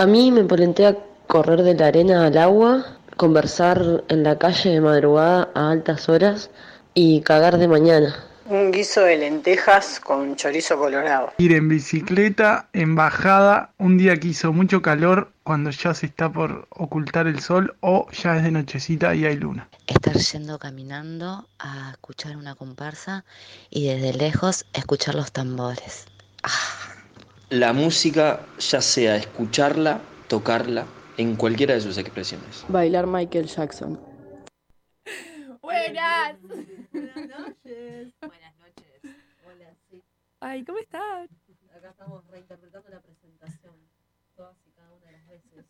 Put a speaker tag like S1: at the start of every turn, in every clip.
S1: A mí me polentea correr de la arena al agua, conversar en la calle de madrugada a altas horas y cagar de mañana.
S2: Un guiso de lentejas con chorizo colorado.
S3: Ir en bicicleta, en bajada, un día que hizo mucho calor cuando ya se está por ocultar el sol o ya es de nochecita y hay luna.
S4: Estar yendo caminando a escuchar una comparsa y desde lejos escuchar los tambores. Ah
S5: la música, ya sea escucharla, tocarla, en cualquiera de sus expresiones.
S6: Bailar Michael Jackson.
S7: Buenas.
S8: Buenas noches.
S9: Buenas noches.
S8: Hola, sí.
S6: Ay, ¿cómo están?
S8: Acá estamos reinterpretando la presentación, todas y cada una de las veces.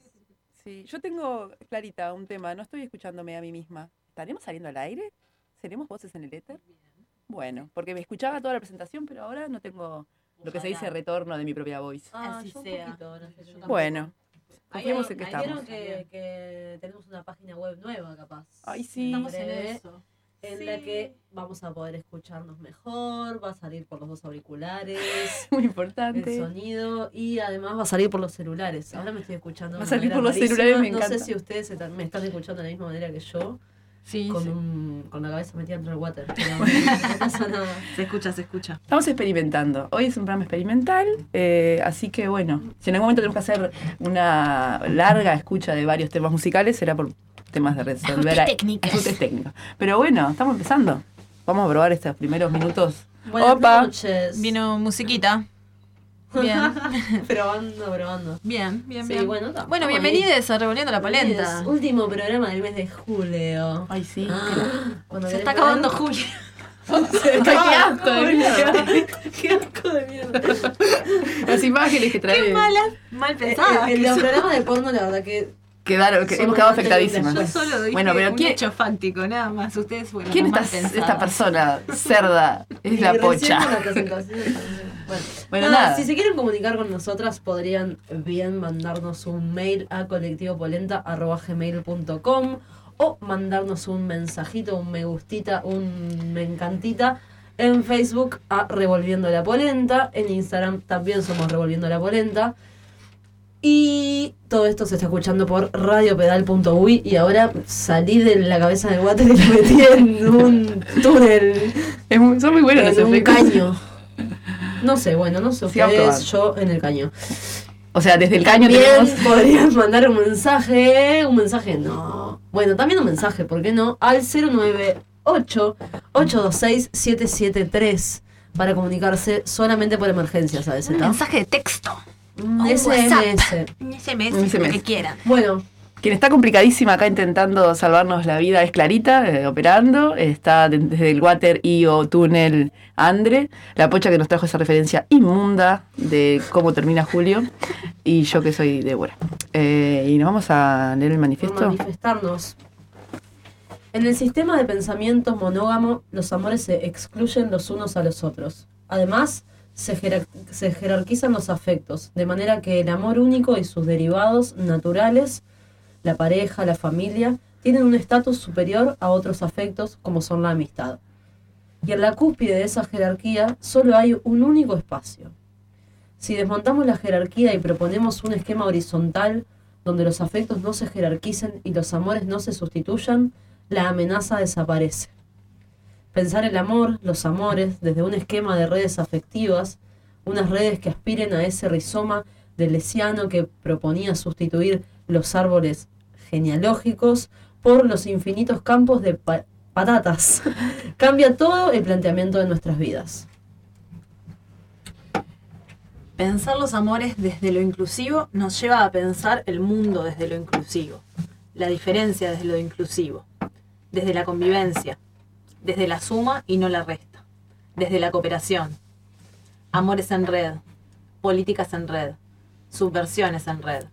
S6: Sí, yo tengo, Clarita, un tema. No estoy escuchándome a mí misma. ¿Estaremos saliendo al aire? ¿Seremos voces en el éter? Bueno, porque me escuchaba toda la presentación, pero ahora no tengo lo que se dice retorno de mi propia voice.
S8: Ah,
S9: Así
S8: yo un
S9: sea.
S8: poquito, no sé, yo.
S6: Bueno, confiemos en que estamos.
S8: vieron que, que tenemos una página web nueva, capaz.
S6: Ay, sí.
S9: Estamos en
S8: Breve,
S9: eso.
S8: En la que vamos a poder escucharnos mejor, va a salir por los dos auriculares,
S6: Muy
S8: el
S6: importante.
S8: sonido y además va a salir por los celulares. Ahora me estoy escuchando.
S6: Va a salir por los celulares, me
S8: No
S6: encanta.
S8: sé si ustedes me están escuchando de la misma manera que yo,
S9: Sí,
S8: con,
S9: sí.
S8: un, con la cabeza metida dentro del water. pero no pasa nada.
S9: Se escucha, se escucha.
S6: Estamos experimentando. Hoy es un programa experimental, eh, así que bueno, si en algún momento tenemos que hacer una larga escucha de varios temas musicales, será por temas de resolver.
S9: Ajustes técnicos.
S6: Pero bueno, estamos empezando. Vamos a probar estos primeros minutos.
S8: Buenas
S6: Opa.
S8: noches.
S9: Vino musiquita. Bien,
S8: probando, probando.
S9: bien, bien,
S8: Sí,
S9: bien.
S8: bueno, está.
S9: Bueno, bienvenidos a Revolviendo la Polenta.
S8: Último programa del mes de julio.
S6: Ay, sí.
S8: Ah, cuando
S9: Se está acabando julio.
S8: Se
S6: Qué
S8: acaba
S6: asco de
S8: julio.
S6: mierda.
S8: Qué asco de mierda.
S6: Las imágenes que trae.
S9: Qué mala, mal pensada.
S8: En
S9: que
S8: los
S9: son.
S8: programas de porno, la verdad que.
S6: Quedaron, que hemos quedado afectadísimas.
S9: Yo solo dije
S6: Bueno, pero
S9: un
S6: ¿quién-
S9: hecho fáctico, nada más. Ustedes fueron
S6: ¿Quién está, esta persona cerda? Es
S8: y
S6: la pocha.
S8: Bueno,
S6: Bueno,
S8: nada,
S6: nada.
S8: si se quieren comunicar con nosotras, podrían bien mandarnos un mail a colectivopolenta.gmail.com o mandarnos un mensajito, un me gustita, un me encantita en Facebook a Revolviendo la Polenta. En Instagram también somos Revolviendo la Polenta. Y todo esto se está escuchando por radiopedal.uy y ahora salí de la cabeza del water y lo metí en un túnel,
S6: Es muy- son muy buenos los
S8: en un
S6: efectos.
S8: caño. No sé, bueno, no sé
S6: Sigamos
S8: ustedes, yo en el caño.
S6: O sea, desde el caño
S8: También
S6: tenemos.
S8: podrían mandar un mensaje, un mensaje no. Bueno, también un mensaje, ¿por qué no? Al 098-826-773 para comunicarse solamente por emergencias a veces,
S9: Un mensaje de texto.
S8: Un SMS.
S9: Un SMS,
S6: Un
S9: lo
S6: SMS.
S9: que quieran.
S8: Bueno,
S6: Quien está complicadísima acá intentando salvarnos la vida es Clarita, eh, operando. Está de- desde el water y o túnel Andre, la pocha que nos trajo esa referencia inmunda de cómo termina Julio. Y yo que soy Débora. Eh, y nos vamos a leer el manifiesto.
S8: manifestarnos. En el sistema de pensamiento monógamo, los amores se excluyen los unos a los otros. Además, se, jerar- se jerarquizan los afectos, de manera que el amor único y sus derivados naturales, la pareja, la familia, tienen un estatus superior a otros afectos como son la amistad. Y en la cúspide de esa jerarquía solo hay un único espacio. Si desmontamos la jerarquía y proponemos un esquema horizontal donde los afectos no se jerarquicen y los amores no se sustituyan, la amenaza desaparece. Pensar el amor, los amores, desde un esquema de redes afectivas, unas redes que aspiren a ese rizoma de Lesiano que proponía sustituir los árboles genealógicos por los infinitos campos de pa- patatas. Cambia todo el planteamiento de nuestras vidas.
S9: Pensar los amores desde lo inclusivo nos lleva a pensar el mundo desde lo inclusivo, la diferencia desde lo inclusivo, desde la convivencia, desde la suma y no la resta, desde la cooperación, amores en red, políticas en red, subversiones en red.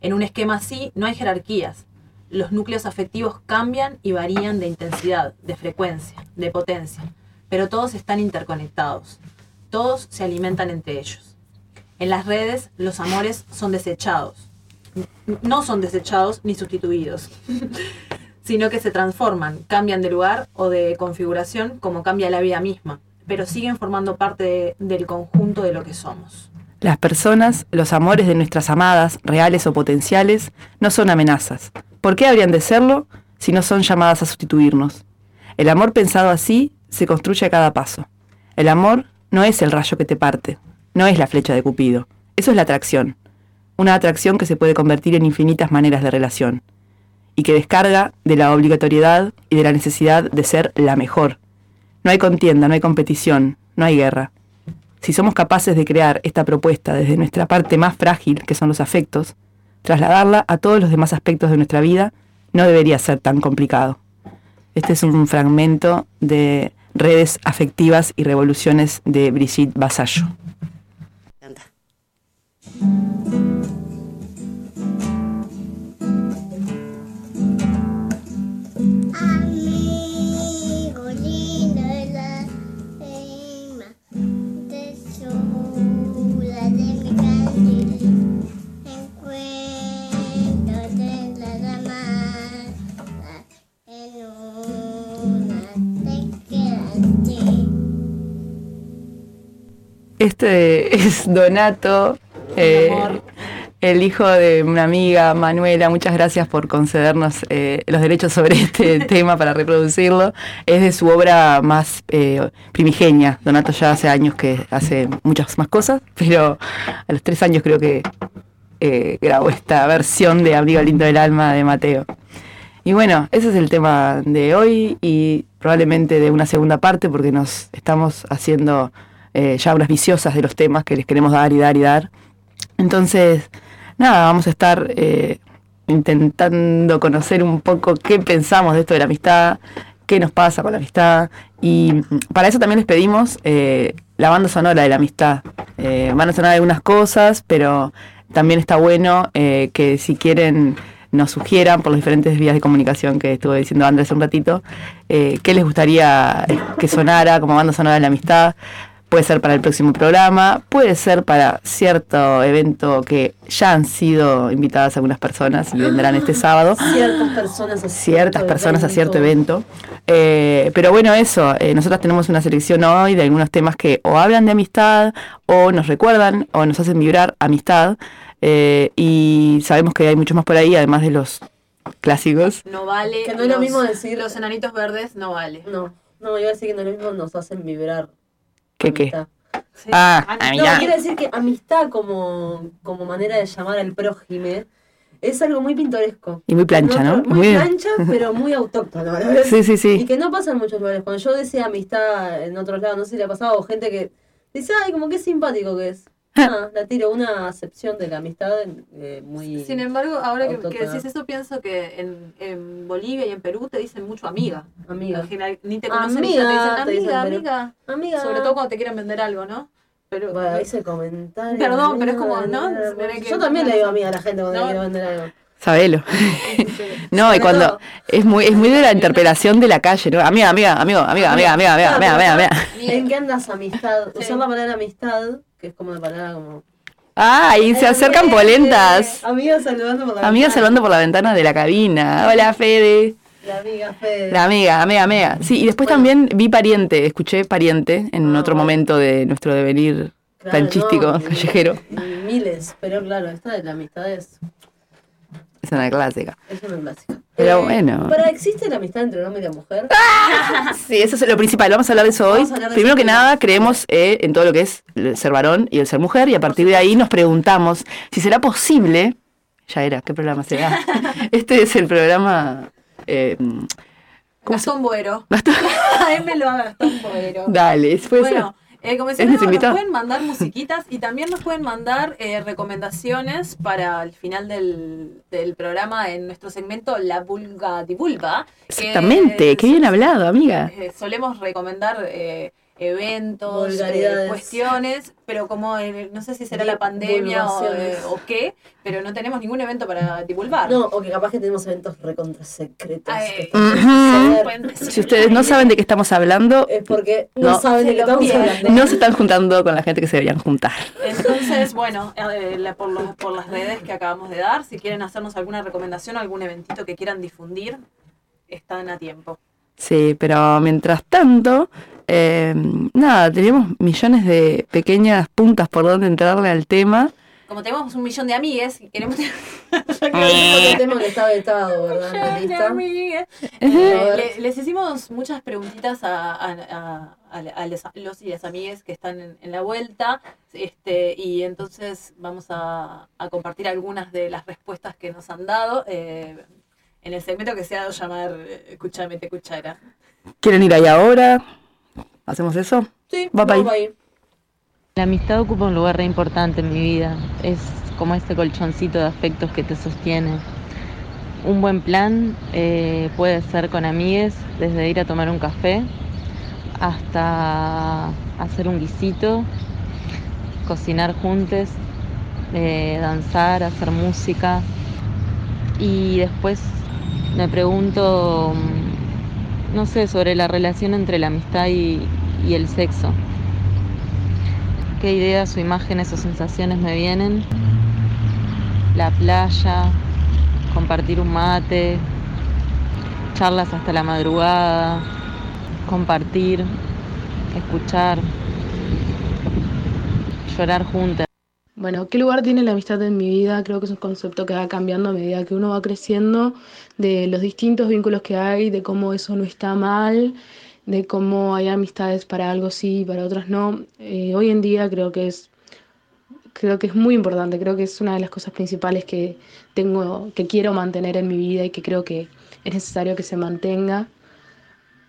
S9: En un esquema así no hay jerarquías. Los núcleos afectivos cambian y varían de intensidad, de frecuencia, de potencia, pero todos están interconectados. Todos se alimentan entre ellos. En las redes los amores son desechados. No son desechados ni sustituidos, sino que se transforman, cambian de lugar o de configuración como cambia la vida misma, pero siguen formando parte de- del conjunto de lo que somos.
S6: Las personas, los amores de nuestras amadas, reales o potenciales, no son amenazas. ¿Por qué habrían de serlo si no son llamadas a sustituirnos? El amor pensado así se construye a cada paso. El amor no es el rayo que te parte, no es la flecha de Cupido. Eso es la atracción. Una atracción que se puede convertir en infinitas maneras de relación y que descarga de la obligatoriedad y de la necesidad de ser la mejor. No hay contienda, no hay competición, no hay guerra. Si somos capaces de crear esta propuesta desde nuestra parte más frágil, que son los afectos, trasladarla a todos los demás aspectos de nuestra vida, no debería ser tan complicado. Este es un fragmento de Redes Afectivas y Revoluciones de Brigitte Basallo. Este es Donato, eh, el hijo de una amiga, Manuela. Muchas gracias por concedernos eh, los derechos sobre este tema para reproducirlo. Es de su obra más eh, primigenia. Donato ya hace años que hace muchas más cosas, pero a los tres años creo que grabó esta versión de Amigo Lindo del Alma de Mateo. Y bueno, ese es el tema de hoy y probablemente de una segunda parte porque nos estamos haciendo eh, ya unas viciosas de los temas que les queremos dar y dar y dar. Entonces, nada, vamos a estar eh, intentando conocer un poco qué pensamos de esto de la amistad, qué nos pasa con la amistad. Y para eso también les pedimos eh, la banda sonora de la amistad. Eh, van a sonar algunas cosas, pero también está bueno eh, que si quieren nos sugieran por las diferentes vías de comunicación que estuve diciendo Andrés un ratito, qué les gustaría que sonara como banda sonora de la amistad. Puede ser para el próximo programa, puede ser para cierto evento que ya han sido invitadas algunas personas y vendrán este sábado
S8: Ciertas personas a
S6: ciertas
S8: cierto
S6: personas a cierto
S8: evento.
S6: evento. Eh, pero bueno, eso, eh, nosotras tenemos una selección hoy de algunos temas que o hablan de amistad, o nos recuerdan, o nos hacen vibrar amistad. eh, y sabemos que hay muchos más por ahí, además de los clásicos.
S9: No vale.
S8: Que no es lo mismo decir-
S9: Los enanitos verdes no vale.
S8: No, no, iba a decir que no es lo mismo, nos hacen vibrar.
S6: ¿Qué qué?
S8: amistad.
S6: Ah,
S8: No, quiero decir que amistad como, como manera de llamar al prójime es algo muy pintoresco.
S6: Y muy plancha, ¿no?
S8: Muy,
S6: Muy-
S8: plancha, pero muy autóctono. vez.
S6: Sí, sí, sí.
S8: Y que no pasa en muchos lugares. Cuando yo decía amistad en otros lados, no sé si le ha pasado, o gente que dice, ay, como que simpático que es. Ah, la tiro, una acepción de la amistad eh, muy...
S9: Sin embargo, ahora que, que decís eso, pienso que en, en Bolivia y en Perú te dicen mucho amiga.
S8: Amiga.
S9: En general, ni te conocen
S8: Amiga,
S9: te dicen amiga,
S8: pero-
S9: amiga.
S8: Amiga.
S9: Sobre todo cuando te quieren vender algo, ¿no? Pero,
S8: Bueno, comentario.
S9: Perdón, pero es como, ¿no?
S8: amiga,
S9: Tiene que-
S8: Yo también le digo amiga a la gente cuando
S9: No.
S8: quiero vender algo.
S6: Sabelo. no, y cuando es muy, es muy de la interpelación de la calle, ¿no? Amiga, amiga, amigo, amiga, amiga, amiga, amiga, amiga, amiga, amiga.
S8: ¿En qué andas amistad? Usar la palabra amistad, que es como una palabra como...
S6: Ah, y se acercan polentas.
S8: Amigas saludando por la
S6: Amigas
S8: ventana.
S6: saludando por la ventana de la cabina. Hola, Fede.
S8: La amiga Fede.
S6: La amiga, amiga, amiga. Sí, y después también vi pariente, escuché pariente en otro momento de nuestro devenir
S8: Claro,
S6: planchístico,
S8: no,
S6: callejero.
S8: Miles, pero claro, esta de la amistad es,
S6: Es una clásica.
S8: es una clásica.
S6: Pero
S8: Eh,
S6: bueno.
S8: ¿Para existe la amistad entre un hombre y la mujer?
S6: Sí, eso es lo principal. Vamos a hablar de eso hoy.
S8: Vamos de
S6: Primero que nada, creemos eh, en todo lo que es el ser varón y el ser mujer, y a partir de ahí nos preguntamos si será posible. Ya era, ¿qué programa será? Este es el programa. eh,
S9: Gastón Boero. A él me lo haga Gastón Boero.
S6: dale, puede
S9: Bueno,
S6: ser.
S9: Eh, como
S6: ¿Es
S9: decía, nos pueden mandar musiquitas y también nos pueden mandar eh, recomendaciones para el final del, del programa en nuestro segmento La Vulga di Vulva. que,
S6: Exactamente,
S9: eh,
S6: qué bien hablado, amiga.
S9: eh, solemos recomendar eh,
S10: eventos, eh, cuestiones, pero como eh, no sé si será la pandemia o, eh, o qué, pero no tenemos ningún evento para divulgar.
S8: No, o que capaz que tenemos eventos recontra secretos.
S10: Ay,
S8: que
S6: Ujú.
S8: pueden suceder.
S6: Si ustedes no saben de qué estamos hablando,
S8: Es porque no,
S6: No.
S8: saben de qué estamos hablando.
S6: no se están juntando con la gente que se deberían juntar.
S10: Entonces, bueno, eh, la- por, los- por las redes que acabamos de dar, si quieren hacernos alguna recomendación, algún eventito que quieran difundir, están a tiempo.
S6: Sí, pero mientras tanto, eh, nada, teníamos millones de pequeñas puntas por donde entrarle al tema.
S10: Como tenemos un millón de amigues y queremos
S8: Otro tema que está vetado, ¿verdad?
S10: Amigues.
S8: A
S10: Eh, le- les hicimos muchas preguntitas a, a- a- a- a les- los y las amigues que están en, en la vuelta este, y entonces vamos a, a compartir algunas de las respuestas que nos han dado eh, en el segmento que se ha dado llamar eh, Escúchame, te cuchara.
S6: ¿Quieren ir ahí ahora? ¿Hacemos eso?
S8: Sí,
S6: Va ahí.
S8: ahí.
S11: La amistad ocupa un lugar re importante en mi vida. Es como ese colchoncito de afectos que te sostiene. Un buen plan eh, puede ser con amigues, desde ir a tomar un café hasta hacer un guisito, cocinar juntos, eh, danzar, hacer música. Y después me pregunto, no sé, sobre la relación entre la amistad y, el sexo qué ideas o imágenes o sensaciones me vienen. La playa, compartir un mate, charlas hasta la madrugada, compartir, escuchar, llorar juntas.
S12: Bueno, ¿qué lugar tiene la amistad en mi vida? Creo que es un concepto que va cambiando a medida que uno va creciendo, de los distintos vínculos que hay, de cómo eso no está mal, de cómo hay amistades para algo sí y para otras no. Eh, hoy en día creo que es creo que es muy importante, creo que es una de las cosas principales que tengo, que quiero mantener en mi vida y que creo que es necesario que se mantenga,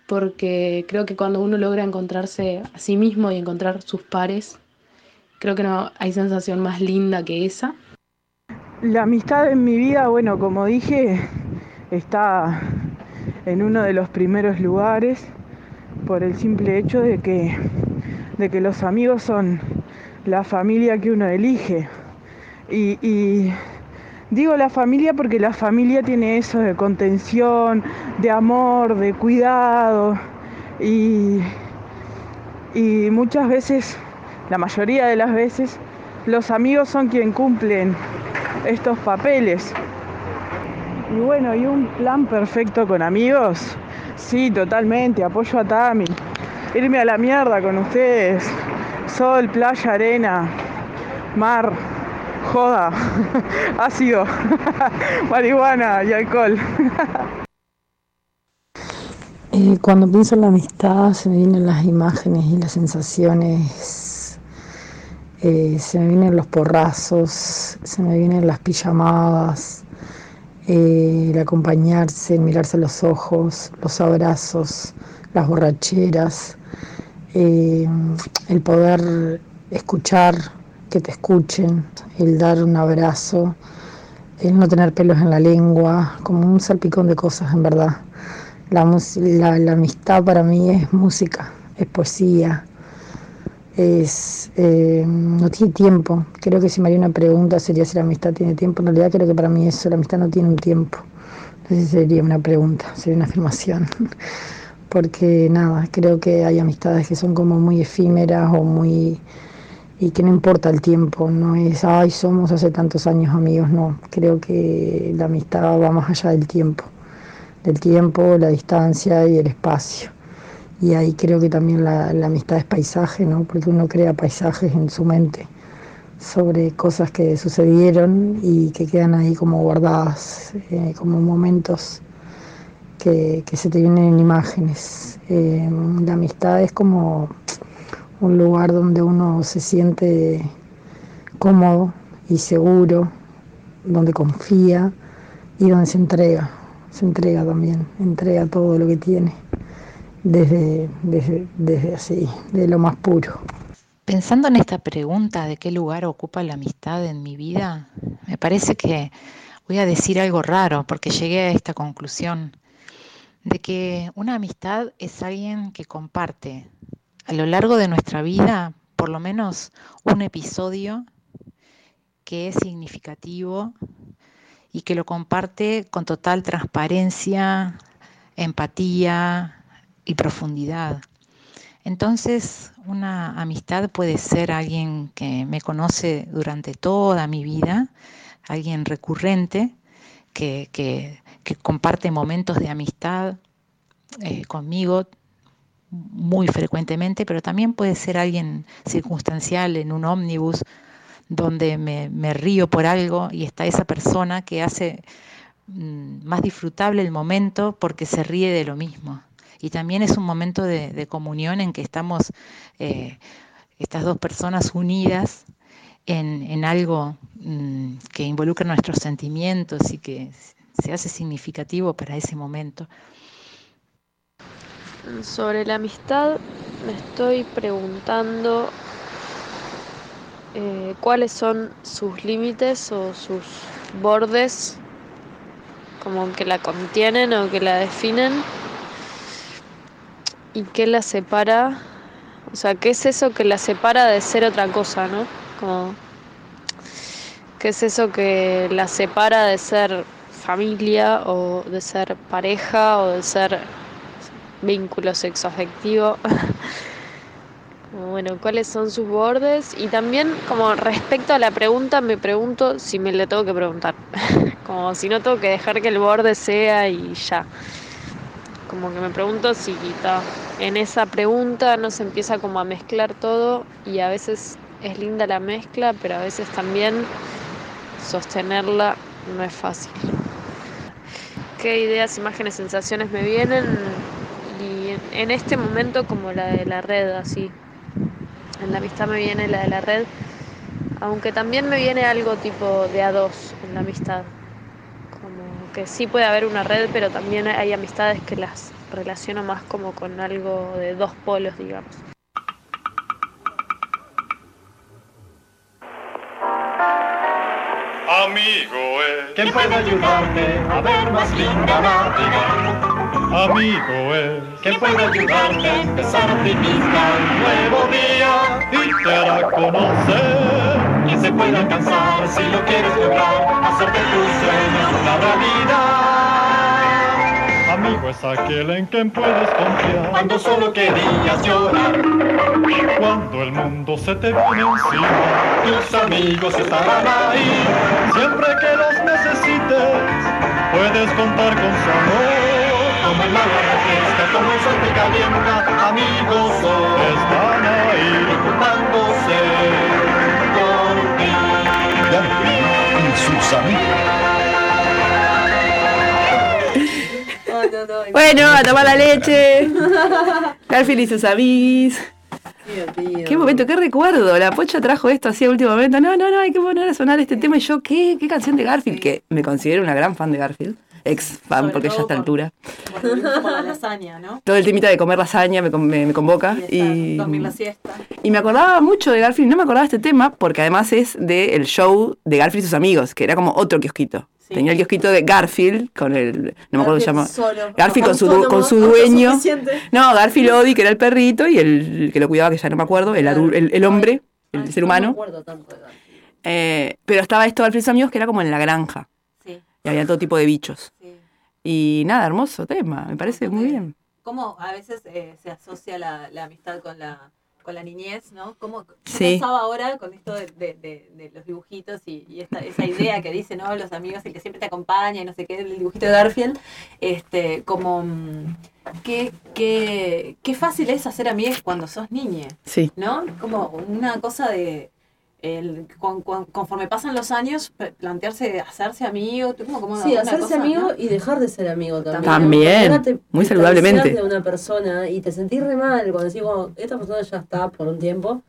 S12: porque creo que cuando uno logra encontrarse a sí mismo y encontrar sus pares, creo que no hay sensación más linda que esa.
S13: La amistad en mi vida, bueno, como dije, está en uno de los primeros lugares por el simple hecho de que, de que los amigos son la familia que uno elige. Y, digo la familia porque la familia tiene eso de contención, de amor, de cuidado. Y, y muchas veces, la mayoría de las veces, los amigos son quien cumplen estos papeles. Y bueno, y un plan perfecto con amigos. Sí, totalmente, apoyo a Tami. Irme a la mierda con ustedes. Sol, playa, arena, mar, joda, ácido, marihuana y alcohol.
S14: Eh, cuando pienso en la amistad se me vienen las imágenes y las sensaciones, eh, se me vienen los porrazos, se me vienen las pijamadas, eh, el acompañarse, el mirarse los ojos, los abrazos, las borracheras, eh, el poder escuchar, que te escuchen, el dar un abrazo, el no tener pelos en la lengua, como un salpicón de cosas en verdad. La, la, la amistad para mí es música, es poesía, es, eh, no tiene tiempo. Creo que si me haría una pregunta sería si la amistad tiene tiempo. En realidad creo que para mí eso, la amistad no tiene un tiempo. Si sería una pregunta, sería una afirmación. Porque nada, creo que hay amistades que son como muy efímeras o muy... y que no importa el tiempo, no es, ay, somos hace tantos años amigos, no. Creo que la amistad va más allá del tiempo del tiempo, la distancia y el espacio. Y ahí creo que también la, amistad es paisaje, ¿no? Porque uno crea paisajes en su mente sobre cosas que sucedieron y que quedan ahí como guardadas, eh, como momentos que, que se te vienen en imágenes. Eh, la amistad es como un lugar donde uno se siente cómodo y seguro, donde confía y donde se entrega se entrega también, entrega todo lo que tiene, desde, desde, desde así, de lo más puro.
S15: Pensando en esta pregunta de qué lugar ocupa la amistad en mi vida, me parece que voy a decir algo raro porque llegué a esta conclusión de que una amistad es alguien que comparte a lo largo de nuestra vida por lo menos un episodio que es significativo y que lo comparte con total transparencia, empatía y profundidad. Entonces, una amistad puede ser alguien que me conoce durante toda mi vida, alguien recurrente, que, que- que comparte momentos de amistad eh, conmigo muy frecuentemente, pero también puede ser alguien circunstancial en un ómnibus donde me, río por algo y está esa persona que hace mm, más disfrutable el momento porque se ríe de lo mismo. Y también es un momento de, de comunión en que estamos eh, estas dos personas unidas en, en algo mm, que involucra nuestros sentimientos y que se hace significativo para ese momento.
S16: Sobre la amistad me estoy preguntando eh, cuáles son sus límites o sus bordes, como que la contienen o que la definen, y qué la separa, o sea, qué es eso que la separa de ser otra cosa, ¿no? Como, ¿Qué es eso que la separa de ser familia o de ser pareja o de ser vínculo sexoafectivo. Bueno, cuáles son sus bordes y también como respecto a la pregunta me pregunto si me le tengo que preguntar. Como si no tengo que dejar que el borde sea y ya. Como que me pregunto si ta, en esa pregunta no se empieza como a mezclar todo y a veces es linda la mezcla, pero a veces también sostenerla no es fácil. ¿Qué ideas, imágenes, sensaciones me vienen? Y en este momento como la de la red, así. En la amistad me viene la de la red, aunque también me viene algo tipo de a dos en la amistad. Que sí puede haber una red, pero también hay amistades que las relaciono más como con algo de dos polos, digamos.
S17: Amigo es quien puede ayudarte a ver más linda la vida. Amigo es quien puede ayudarte a empezar a vivir un nuevo día y te hará conocer quien se puede alcanzar si lo quieres lograr, hacer de tus sueños una realidad. Amigo es aquel en quien puedes confiar cuando solo querías llorar. Cuando el mundo se te viene encima, tus amigos estarán ahí. Siempre que los necesites, puedes contar con su amor. Como el agua refresca, como el sol te calienta, amigos. Están ahí, preocupándose
S18: Amigos.
S6: Bueno, a tomar la leche. Garfield y sus avis. Qué momento, qué recuerdo. La pocha trajo esto así a último momento. No, no, no, hay que poner a sonar este tema. Y yo, ¿qué, qué canción de Garfield? Que me considero una gran fan de Garfield. Ex fan, porque ya a esta altura.
S10: Como la lasaña, ¿no?
S6: Todo el temita de comer lasaña me, me- me convoca. Y,
S10: Dormir la siesta.
S6: y me acordaba mucho de Garfield. No me acordaba de este tema porque además es del show de Garfield y sus amigos, que era como otro kiosquito. Tenía el kiosquito de Garfield con el. No me acuerdo cómo se llama. Garfield con su, con su dueño. No, Garfield Odi, que era el perrito, y el que lo cuidaba, que ya no me acuerdo, el, el, el hombre, el ser
S8: No me
S6: humano.
S8: acuerdo tanto de Garfield.
S6: Eh, pero estaba esto de Garfield y sus amigos, que era como en la granja.
S10: Sí.
S6: Y había todo tipo de bichos. Y nada, hermoso tema, me parece muy bien.
S10: cómo a veces eh, se asocia la, la amistad con la, con la niñez, ¿no? ¿Cómo
S6: Sí.
S10: pensaba ahora con esto de, de- de- de los dibujitos y, y esta, esa idea que dice, ¿no? Los amigos, el que siempre te acompaña y no sé qué, el dibujito de Garfield, este, como mm, qué, qué, qué fácil es hacer amigos cuando sos niña,
S6: Sí.
S10: ¿no? Como una cosa de el, con- con- conforme pasan los años, plantearse hacerse amigo, como, como
S8: Sí, hacerse
S10: cosa,
S8: amigo
S10: ¿no?
S8: y dejar de ser amigo también.
S6: También,
S8: ahora te
S6: muy saludablemente.
S8: de una persona y te sentís re mal cuando decís, bueno, esta persona ya está por un tiempo.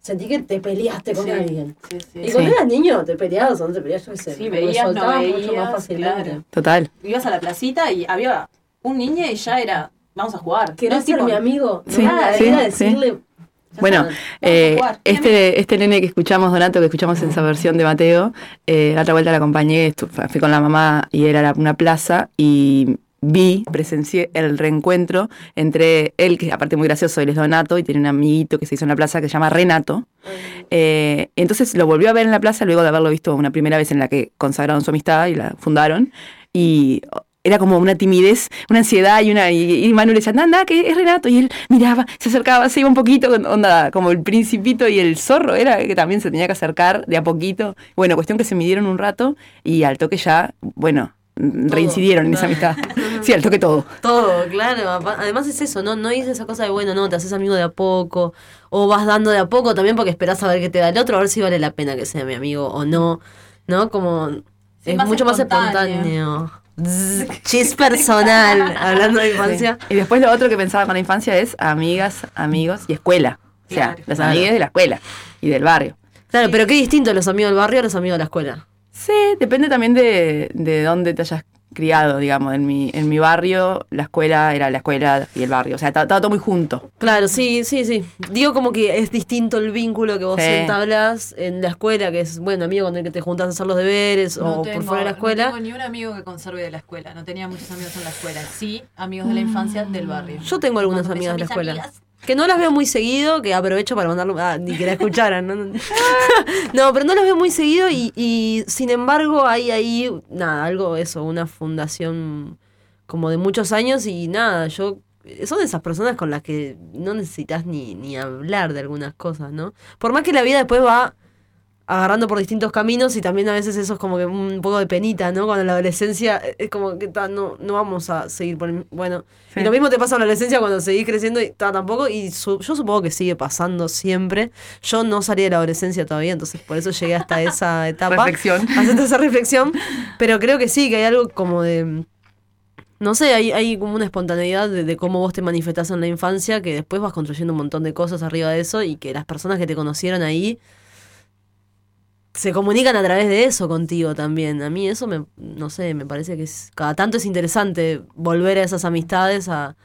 S8: Sentí que te peleaste con
S10: Sí,
S8: alguien.
S10: sí, sí.
S8: Y cuando
S6: Sí.
S8: eras niño, te peleabas o no te peleabas, yo qué sé.
S10: Sí, veías, no
S8: soltabas mucho
S10: veías,
S8: más fácilmente.
S10: claro.
S6: Total.
S10: ibas a la placita y había un niño y ya era, vamos a jugar.
S8: ¿Querés
S10: No,
S8: ser
S10: tipo,
S8: mi amigo?
S6: Sí,
S8: Nada,
S6: sí,
S8: era
S6: sí.
S8: decirle,
S6: Bueno, eh, este, este nene que escuchamos, Donato, que escuchamos en esa versión de Mateo, eh, la otra vuelta la acompañé, fui con la mamá y era una plaza y vi, presencié el reencuentro entre él, que aparte muy gracioso, él es Donato y tiene un amiguito que se hizo en la plaza que se llama Renato. Eh, entonces lo volvió a ver en la plaza luego de haberlo visto una primera vez en la que consagraron su amistad y la fundaron. Y era como una timidez, una ansiedad y una y, y Manu le decía, anda, que es Renato. Y él miraba, se acercaba, se iba un poquito, con onda, como el principito y el zorro, era que también se tenía que acercar de a poquito. Bueno, cuestión que se midieron un rato y al toque ya, bueno, reincidieron en esa amistad. Sí, al toque todo.
S8: Todo, claro. Además es eso, ¿no? No es esa cosa de, bueno, no, te haces amigo de a poco. O vas dando de a poco también porque esperás a ver qué te da el otro, a ver si vale la pena que sea mi amigo o no. ¿No? Como. es
S10: más
S8: mucho más espontáneo. Chis personal, hablando de infancia.
S6: Sí. Y después lo otro que pensaba con la infancia es amigas, amigos y escuela. O sea, las amigas de la escuela y del barrio.
S8: Claro, pero qué distinto los amigos del barrio a los amigos de la escuela.
S6: Sí, depende también de, de dónde te hayas criado, digamos. En mi, en mi barrio, la escuela era la escuela y el barrio. O sea, estaba, todo muy junto.
S8: Claro, sí, sí, sí. Digo como que es distinto el vínculo que vos
S6: Sí.
S8: entablas en la escuela, que es, bueno, amigo con el que te juntás a hacer los deberes
S10: No
S8: o
S10: tengo-
S8: por fuera de la escuela.
S10: No tengo ni un amigo que conserve de la escuela. No tenía muchos amigos en la escuela. Sí, amigos de la infancia del barrio.
S8: Yo tengo algunas
S10: Cuando
S8: amigas de la
S10: mis
S8: escuela.
S10: amigas,
S8: Que no las veo muy seguido, que aprovecho para mandarlo. Ah, ni que la escucharan, ¿no? no, pero no las veo muy seguido y, y sin embargo hay ahí, nada, algo eso, una fundación como de muchos años y nada, yo. Son esas personas con las que no necesitas ni, ni hablar de algunas cosas, ¿no? Por más que la vida después va agarrando por distintos caminos y también a veces eso es como que un poco de penita, ¿no? Cuando en la adolescencia es como que ta, no, no vamos a seguir por el- Bueno,
S6: Sí.
S8: y lo mismo te pasa en la adolescencia cuando seguís creciendo y ta, tampoco, y su- yo supongo que sigue pasando siempre. Yo no salí de la adolescencia todavía, entonces por eso llegué hasta esa etapa.
S6: Reflexión.
S8: Hasta esa reflexión. Pero creo que sí, que hay algo como de... No sé, hay, hay como una espontaneidad de, de cómo vos te manifestás en la infancia que después vas construyendo un montón de cosas arriba de eso y que las personas que te conocieron ahí se comunican a través de eso contigo también. A mí eso me, no sé, me parece que es, cada tanto es interesante volver a esas amistades a...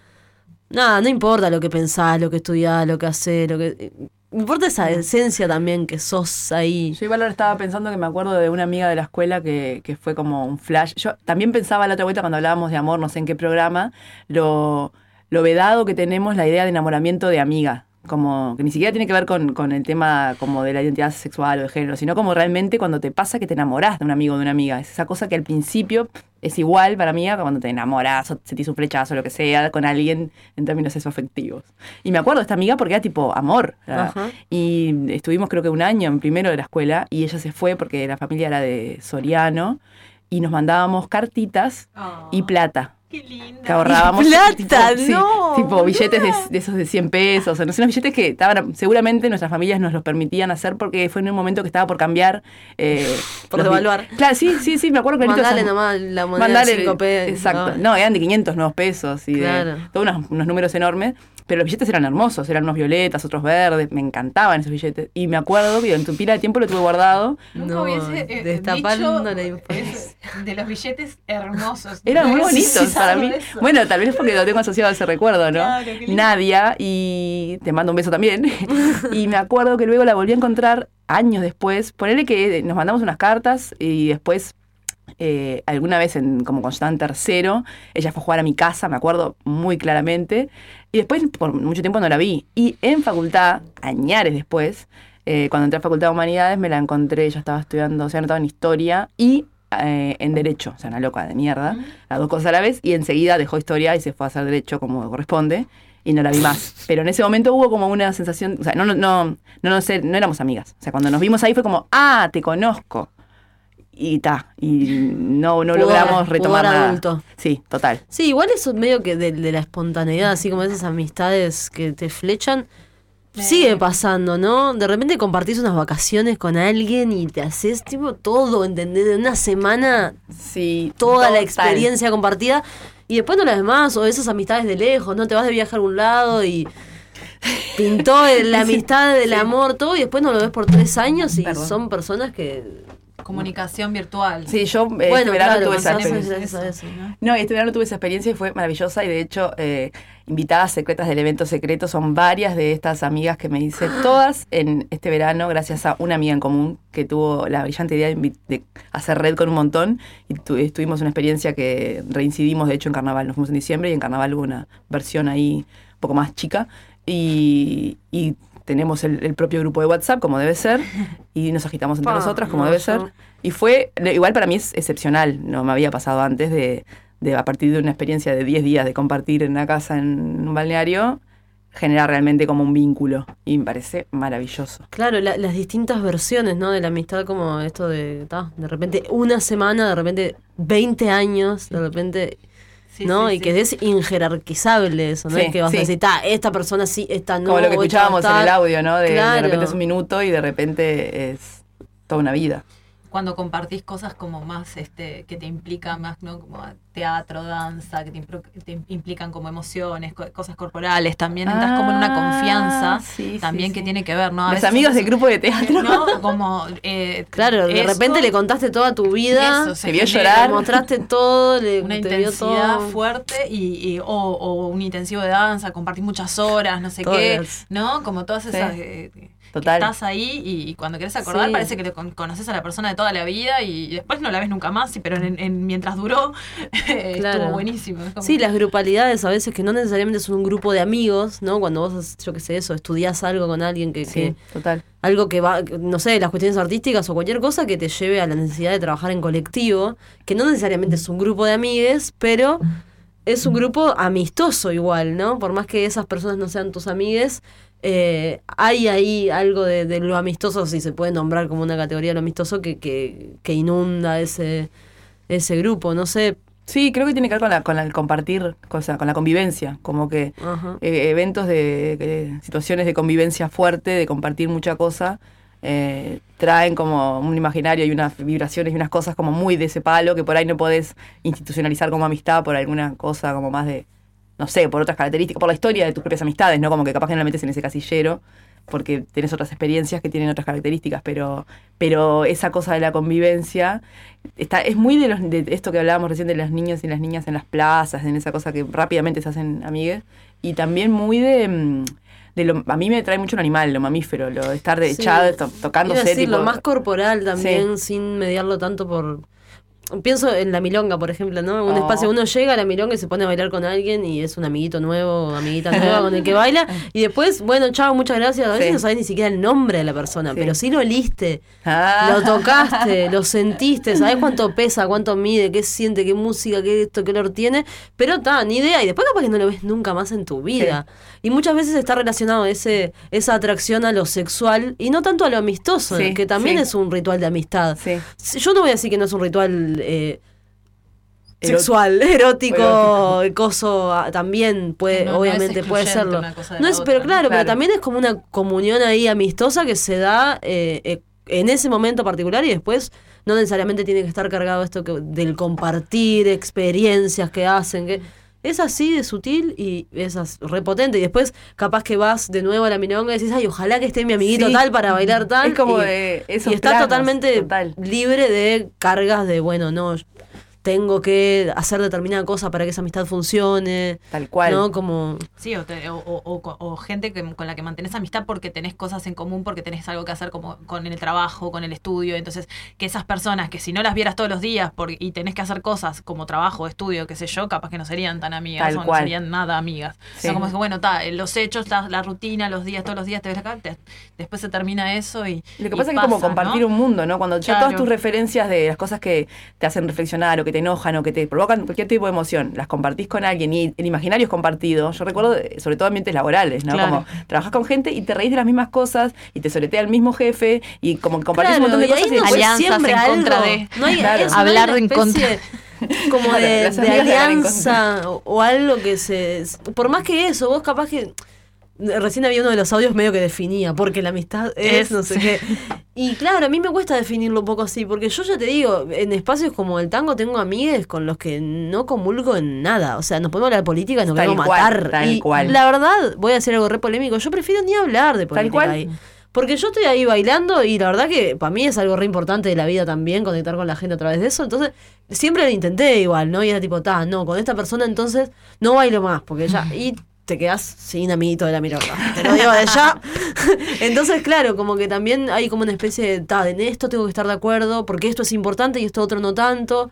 S8: Nada, no importa lo que pensás, lo que estudiás, lo que haces, lo que... Importa esa esencia también que sos ahí.
S6: Yo igual ahora estaba pensando que me acuerdo de una amiga de la escuela que, que fue como un flash. Yo también pensaba la otra vuelta cuando hablábamos de amor, no sé en qué programa, lo, lo vedado que tenemos la idea de enamoramiento de amiga. Como que ni siquiera tiene que ver con, con el tema como de la identidad sexual o de género, sino como realmente cuando te pasa que te enamorás de un amigo o de una amiga. Es esa cosa que al principio es igual para mí a cuando te enamorás o sentís un flechazo o lo que sea con alguien en términos afectivos. Y me acuerdo de esta amiga porque era tipo amor. y estuvimos creo que un año en primero de la escuela y ella se fue porque la familia era de Soriano y nos mandábamos cartitas y plata. Que ahorrábamos.
S8: Y plata,
S6: tipo, sí,
S8: no,
S6: tipo billetes de, de esos de 100 pesos. O no sé, unos billetes que estaban, seguramente nuestras familias nos los permitían hacer porque fue en un momento que estaba por cambiar. eh,
S8: Por devaluar.
S6: Claro, sí, sí, sí, me acuerdo clarito.
S8: Mandale nomás la moneda
S6: Mandale,
S8: de 5 pesos.
S6: Exacto. No, eran de 500 nuevos pesos y
S8: Claro.
S6: de todos unos, unos números enormes. Pero los billetes eran hermosos, eran unos violetas, otros verdes, me encantaban esos billetes. Y me acuerdo que en tu pila de tiempo lo tuve guardado.
S10: Nunca hubiese eh,
S8: destapando
S10: dicho
S8: la infancia.
S10: es- de los billetes hermosos.
S6: Eran muy
S10: No
S6: bonitos para mí.
S10: eso.
S6: Bueno, tal vez es porque lo tengo asociado a ese recuerdo, ¿no?
S10: Claro.
S6: Nadia, y te mando un beso también. y me acuerdo que luego la volví a encontrar años después. Ponerle que nos mandamos unas cartas y después, eh, alguna vez en, como cuando estaba en tercero, ella fue a jugar a mi casa, me acuerdo muy claramente. Y después, por mucho tiempo no la vi. Y en facultad, añares después, eh, cuando entré a Facultad de Humanidades, me la encontré, ella estaba estudiando, se había anotado en Historia y eh, en Derecho, o sea, una loca de mierda, las dos cosas a la vez, y enseguida dejó Historia y se fue a hacer Derecho como corresponde, y no la vi más. Pero en ese momento hubo como una sensación, o sea, no, no, no, no, no, sé, no éramos amigas. O sea, cuando nos vimos ahí fue como, ah, te conozco. Y ta, y no, no
S8: Pudor,
S6: logramos retomar nada.
S8: adulto.
S6: Sí, total.
S8: Sí, igual eso medio que de, de la espontaneidad, así como esas amistades que te flechan, sigue pasando, ¿no? De repente compartís unas vacaciones con alguien y te haces tipo todo, ¿entendés? De una semana,
S6: sí,
S8: toda la experiencia compartida y después no las ves más, o esas amistades de lejos, ¿no? Te vas de viaje a algún lado y pintó el- la amistad, el amor, todo, y después no lo ves por tres años y
S6: Perdón.
S8: son personas que
S9: Comunicación virtual.
S6: Sí, yo eh,
S8: Bueno,
S6: este verano
S8: claro,
S6: tuve esa experiencia.
S8: eso, eso, ¿no?
S6: No, este verano tuve esa experiencia y fue maravillosa y de hecho eh, invitadas secretas del evento secreto son varias de estas amigas que me hice todas en este verano gracias a una amiga en común que tuvo la brillante idea de, hacer red con un montón y tu- tuvimos una experiencia que reincidimos de hecho en carnaval, nos fuimos en diciembre y en carnaval hubo una versión ahí un poco más chica y, y tenemos el, el propio grupo de WhatsApp como debe ser y nos agitamos entre nosotras como debe ser y fue, igual para mí es excepcional, no me había pasado antes de, de a partir de una experiencia de 10 días de compartir en una casa en un balneario, generar realmente como un vínculo y me parece maravilloso.
S8: Claro, la- las distintas versiones, ¿no? De la amistad, como esto de, ta, de repente una semana, de repente 20 años, de repente, ¿no?
S9: sí,
S8: y que es injerarquizable eso, ¿no? Es que vas a decir, ta, esta persona sí, esta no.
S6: como lo que escuchábamos en
S8: tal".
S6: el audio, ¿no? De, de repente es un minuto y de repente es toda una vida.
S9: Cuando compartís cosas como más, este, que te implican más, ¿no? Como teatro, danza, que te, impro- te implican como emociones, co- cosas corporales, también entras como en una
S6: Ah,
S9: confianza,
S6: sí,
S9: también
S6: sí,
S9: que
S6: sí.
S9: tiene que ver, ¿no? A
S6: Los
S9: veces
S6: amigos del grupo de teatro.
S9: ¿no? Como, eh,
S8: Claro, de
S9: eso,
S8: repente le contaste toda tu vida,
S9: Eso, se
S6: Te vio llorar.
S8: le mostraste todo, le
S9: una
S8: te
S9: intensidad
S8: todo.
S9: fuerte y, y- o, o un intensivo de danza, compartís muchas horas, no sé qué,
S8: Todas.
S9: ¿no? Como todas esas...
S6: Sí.
S9: eh,
S6: Total.
S9: estás ahí y, y cuando querés acordar
S8: Sí.
S9: parece que con- conoces a la persona de toda la vida y después no la ves nunca más, pero en, en- mientras duró
S8: Claro.
S9: estuvo buenísimo. es como-
S8: Sí, las grupalidades a veces que no necesariamente son un grupo de amigos, ¿no? Cuando vos, yo qué sé, eso, estudiás algo con alguien que,
S6: Sí,
S8: que-
S6: total.
S8: algo que va, no sé, las cuestiones artísticas o cualquier cosa que te lleve a la necesidad de trabajar en colectivo, que no necesariamente es un grupo de amigues, pero es un grupo amistoso igual, ¿no? Por más que esas personas no sean tus amigues, eh, hay ahí algo de, de lo amistoso, si se puede nombrar como una categoría de lo amistoso, que, que, que inunda ese, ese grupo, no sé.
S6: Sí, creo que tiene que ver con, la, con el compartir, cosa, con la convivencia, como que eh, eventos de, de situaciones de convivencia fuerte, de compartir mucha cosa, eh, traen como un imaginario y unas vibraciones y unas cosas como muy de ese palo que por ahí no podés institucionalizar como amistad por alguna cosa como más de, no sé, por otras características, por la historia de tus propias amistades, ¿no? Como que capaz que no la metes en ese casillero porque tenés otras experiencias que tienen otras características, pero, pero esa cosa de la convivencia está, es muy de, los, de esto que hablábamos recién de los niños y las niñas en las plazas, en esa cosa que rápidamente se hacen amigues, y también muy de, mm, de lo, a mí me trae mucho el animal, lo mamífero, lo de estar de
S8: Sí.
S6: echado, to- tocándose.
S8: Decir,
S6: tipo-
S8: lo más corporal también, sin mediarlo tanto por... Pienso en la milonga, por ejemplo, ¿no? Un
S6: Oh.
S8: espacio, uno llega a la milonga y se pone a bailar con alguien y es un amiguito nuevo amiguita nueva con el que baila. Y después, bueno, chao, muchas gracias. A veces
S6: Sí.
S8: no sabes ni siquiera el nombre de la persona,
S6: Sí.
S8: pero sí lo oliste,
S6: Ah.
S8: lo tocaste, lo sentiste, sabes cuánto pesa, cuánto mide, qué siente, qué música, qué esto, qué olor tiene. Pero ta, ni idea. Y después capaz que no lo ves nunca más en tu vida. Y muchas veces está relacionado ese, esa atracción a lo sexual y no tanto a lo amistoso, que también es un ritual de amistad. Yo no voy a decir que no es un ritual eh, sexual, erótico,
S6: Erótico.
S8: coso, ah, también puede,
S9: No, no es
S8: obviamente puede serlo.
S9: una cosa de
S8: No es,
S9: otra,
S8: pero claro, pero también es como una comunión ahí amistosa que se da eh, eh, en ese momento particular y después no necesariamente tiene que estar cargado esto que, del compartir experiencias que hacen, que es así de sutil y es repotente. Y después capaz que vas de nuevo a la milonga y decís, ay, ojalá que esté mi amiguito
S6: Sí.
S8: tal para bailar tal.
S6: Es como
S8: y,
S6: de esos
S8: y está
S6: planos,
S8: totalmente
S6: total.
S8: libre de cargas de, bueno, no, tengo que hacer determinada cosa para que esa amistad funcione.
S6: Tal cual.
S8: ¿No? Como...
S9: Sí, o, te- o- o- o- o gente que, con la que mantenés amistad porque tenés cosas en común, porque tenés algo que hacer como con el trabajo, con el estudio. Entonces, que esas personas que si no las vieras todos los días por, y tenés que hacer cosas como trabajo, estudio, qué sé yo, capaz que no serían tan amigas
S6: Tal
S9: o no
S6: cual.
S9: serían nada amigas. O sea,
S6: Sí.
S9: como que, bueno, está, los hechos, ta, la rutina, los días, todos los días te ves acá, te- después se termina eso y.
S6: Lo que
S9: y
S6: pasa es que como
S9: pasa,
S6: compartir
S9: ¿no?
S6: un mundo, ¿no? Cuando ya
S9: Claro.
S6: todas tus referencias de las cosas que te hacen reflexionar o que te enojan o que te provocan cualquier tipo de emoción, las compartís con alguien y el imaginario es compartido. Yo recuerdo, eh, sobre todo ambientes laborales, ¿no?
S9: Claro.
S6: Como trabajas con gente y te reís de las mismas cosas y te soletea el mismo jefe y como que compartís
S8: Claro,
S6: un montón de cosas y
S8: no
S9: Alianzas en contra de-
S8: No hay,
S6: Claro.
S9: Hablar en contra.
S8: como
S6: Claro,
S8: de, alianza o, o algo que se... Por más que eso, vos capaz que... Recién había uno de los audios medio que definía, porque la amistad es,
S9: Es,
S8: no sé qué. Y claro, a mí me cuesta definirlo un poco así, porque yo ya te digo, en espacios como el tango tengo amigues con los que no comulgo en nada. O sea, nos podemos hablar de política y nos
S6: Tal
S8: queremos
S6: cual,
S8: matar.
S6: tal
S8: y
S6: cual.
S8: la verdad, voy a decir algo re polémico, yo prefiero ni hablar de política
S6: cual.
S8: ahí. Porque yo estoy ahí bailando y la verdad que para mí es algo re importante de la vida también, conectar con la gente a través de eso. Entonces, siempre lo intenté igual, ¿no? Y era tipo, ta, no, con esta persona entonces no bailo más, porque ya. Y te quedas sin amiguito de la mirada. Te lo digo de ya. Entonces, claro, como que también hay como una especie de, ta, en esto tengo que estar de acuerdo, porque esto es importante y esto otro no tanto.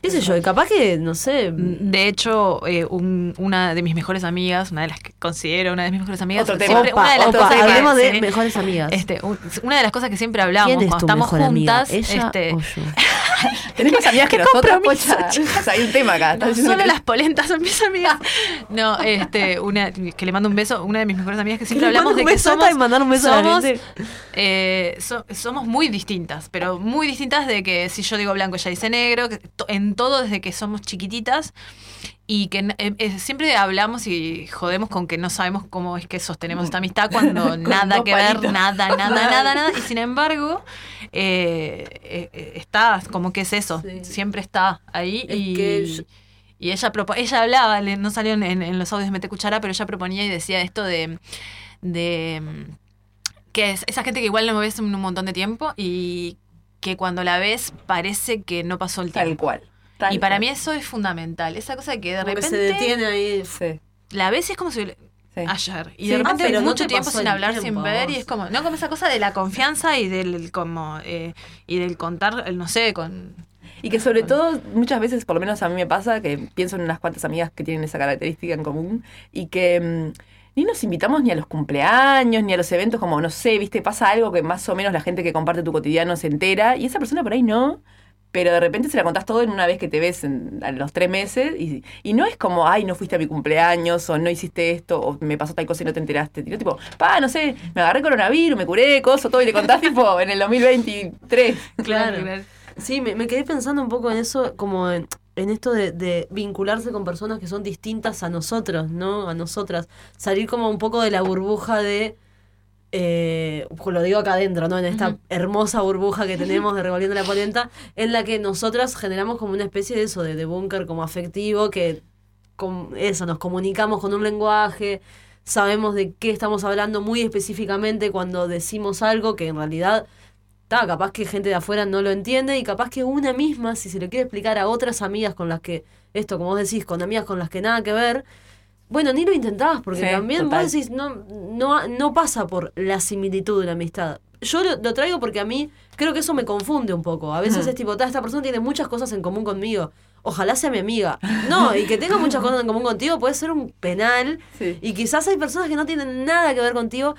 S8: ¿Qué sé yo? Y capaz que, no sé.
S9: De hecho, eh, un- una de mis mejores amigas, una de las que considero una de mis mejores amigas,
S8: Otro tema.
S9: siempre-
S8: Opa,
S9: una de las
S8: opa,
S9: cosas que-
S8: hablemos de
S9: sí.
S8: mejores amigas.
S9: Este, un- una de las cosas que siempre hablamos
S8: ¿Quién es
S9: cuando
S8: tu
S9: estamos
S8: mejor amiga?
S9: juntas,
S8: ¿Ella
S9: este,
S8: o yo?
S6: Tenés más amigas que nosotras, Pocha.
S9: chicas.
S6: Sea, hay un tema acá.
S9: No, solo
S6: que-
S9: las polentas son mis amigas. No, este, una que le mando un beso, una de mis mejores amigas que siempre hablamos de que somos,
S8: mandar un beso a la
S9: somos,
S8: gente.
S9: eh, so- somos muy distintas, pero muy distintas de que si yo digo blanco ella dice negro, que en todo desde que somos chiquititas y que eh, eh, siempre hablamos y jodemos con que no sabemos cómo es que sostenemos esta amistad cuando nada que ver, nada, nada, nada, nada. Y sin embargo, eh, eh, está como que es eso, siempre está ahí
S8: Es
S9: y,
S8: que yo-
S9: y ella ella hablaba, no salió en, los audios de Mete Cuchara, pero ella proponía y decía esto de, de mm, que es esa gente que igual no ves en un montón de tiempo y que cuando la ves parece que no pasó el tiempo.
S6: Tal cual. Tal
S9: y para
S6: cual.
S9: mí eso es fundamental. Esa cosa que de
S8: Como que
S9: repente
S8: se detiene ahí.
S9: la ves y es como si ayer. Y
S8: Sí,
S9: de repente
S8: pero
S9: mucho tiempo sin hablar, sin ver, y es como, no como esa cosa de la confianza y del como eh, y del contar, no sé, con
S6: Y que sobre todo, muchas veces, por lo menos a mí me pasa, que pienso en unas cuantas amigas que tienen esa característica en común y que mm, ni nos invitamos ni a los cumpleaños, ni a los eventos, como, no sé, viste, pasa algo que más o menos la gente que comparte tu cotidiano se entera y esa persona por ahí no. Pero de repente se la contás todo en una vez que te ves en, a los tres meses y, y no es como, ay, no fuiste a mi cumpleaños o no hiciste esto o me pasó tal cosa y no te enteraste. Tipo, pa, no sé, me agarré coronavirus, me curé, coso, todo y le contás tipo en el 2023.
S8: Claro. Sí, me, me quedé pensando un poco en eso, como en, en esto de, de vincularse con personas que son distintas a nosotros, ¿no? A nosotras. Salir como un poco de la burbuja de. Eh, lo digo acá adentro, ¿no? En esta hermosa burbuja que tenemos de Revolviendo la Polenta, en la que nosotras generamos como una especie de eso, de, de búnker como afectivo, que con eso, nos comunicamos con un lenguaje, sabemos de qué estamos hablando muy específicamente cuando decimos algo que en realidad ta, capaz que gente de afuera no lo entiende y capaz que una misma, si se lo quiere explicar a otras amigas con las que, esto como vos decís, con amigas con las que nada que ver, bueno, ni lo intentabas, porque
S6: Sí,
S8: también
S6: total.
S8: vos decís, no, no, no pasa por la similitud de la amistad. Yo lo, lo traigo porque a mí creo que eso me confunde un poco. A veces
S6: Ujú.
S8: es tipo, ta, esta persona tiene muchas cosas en común conmigo. Ojalá sea mi amiga. No, y que tenga muchas cosas en común contigo puede ser un penal. Y quizás hay personas que no tienen nada que ver contigo.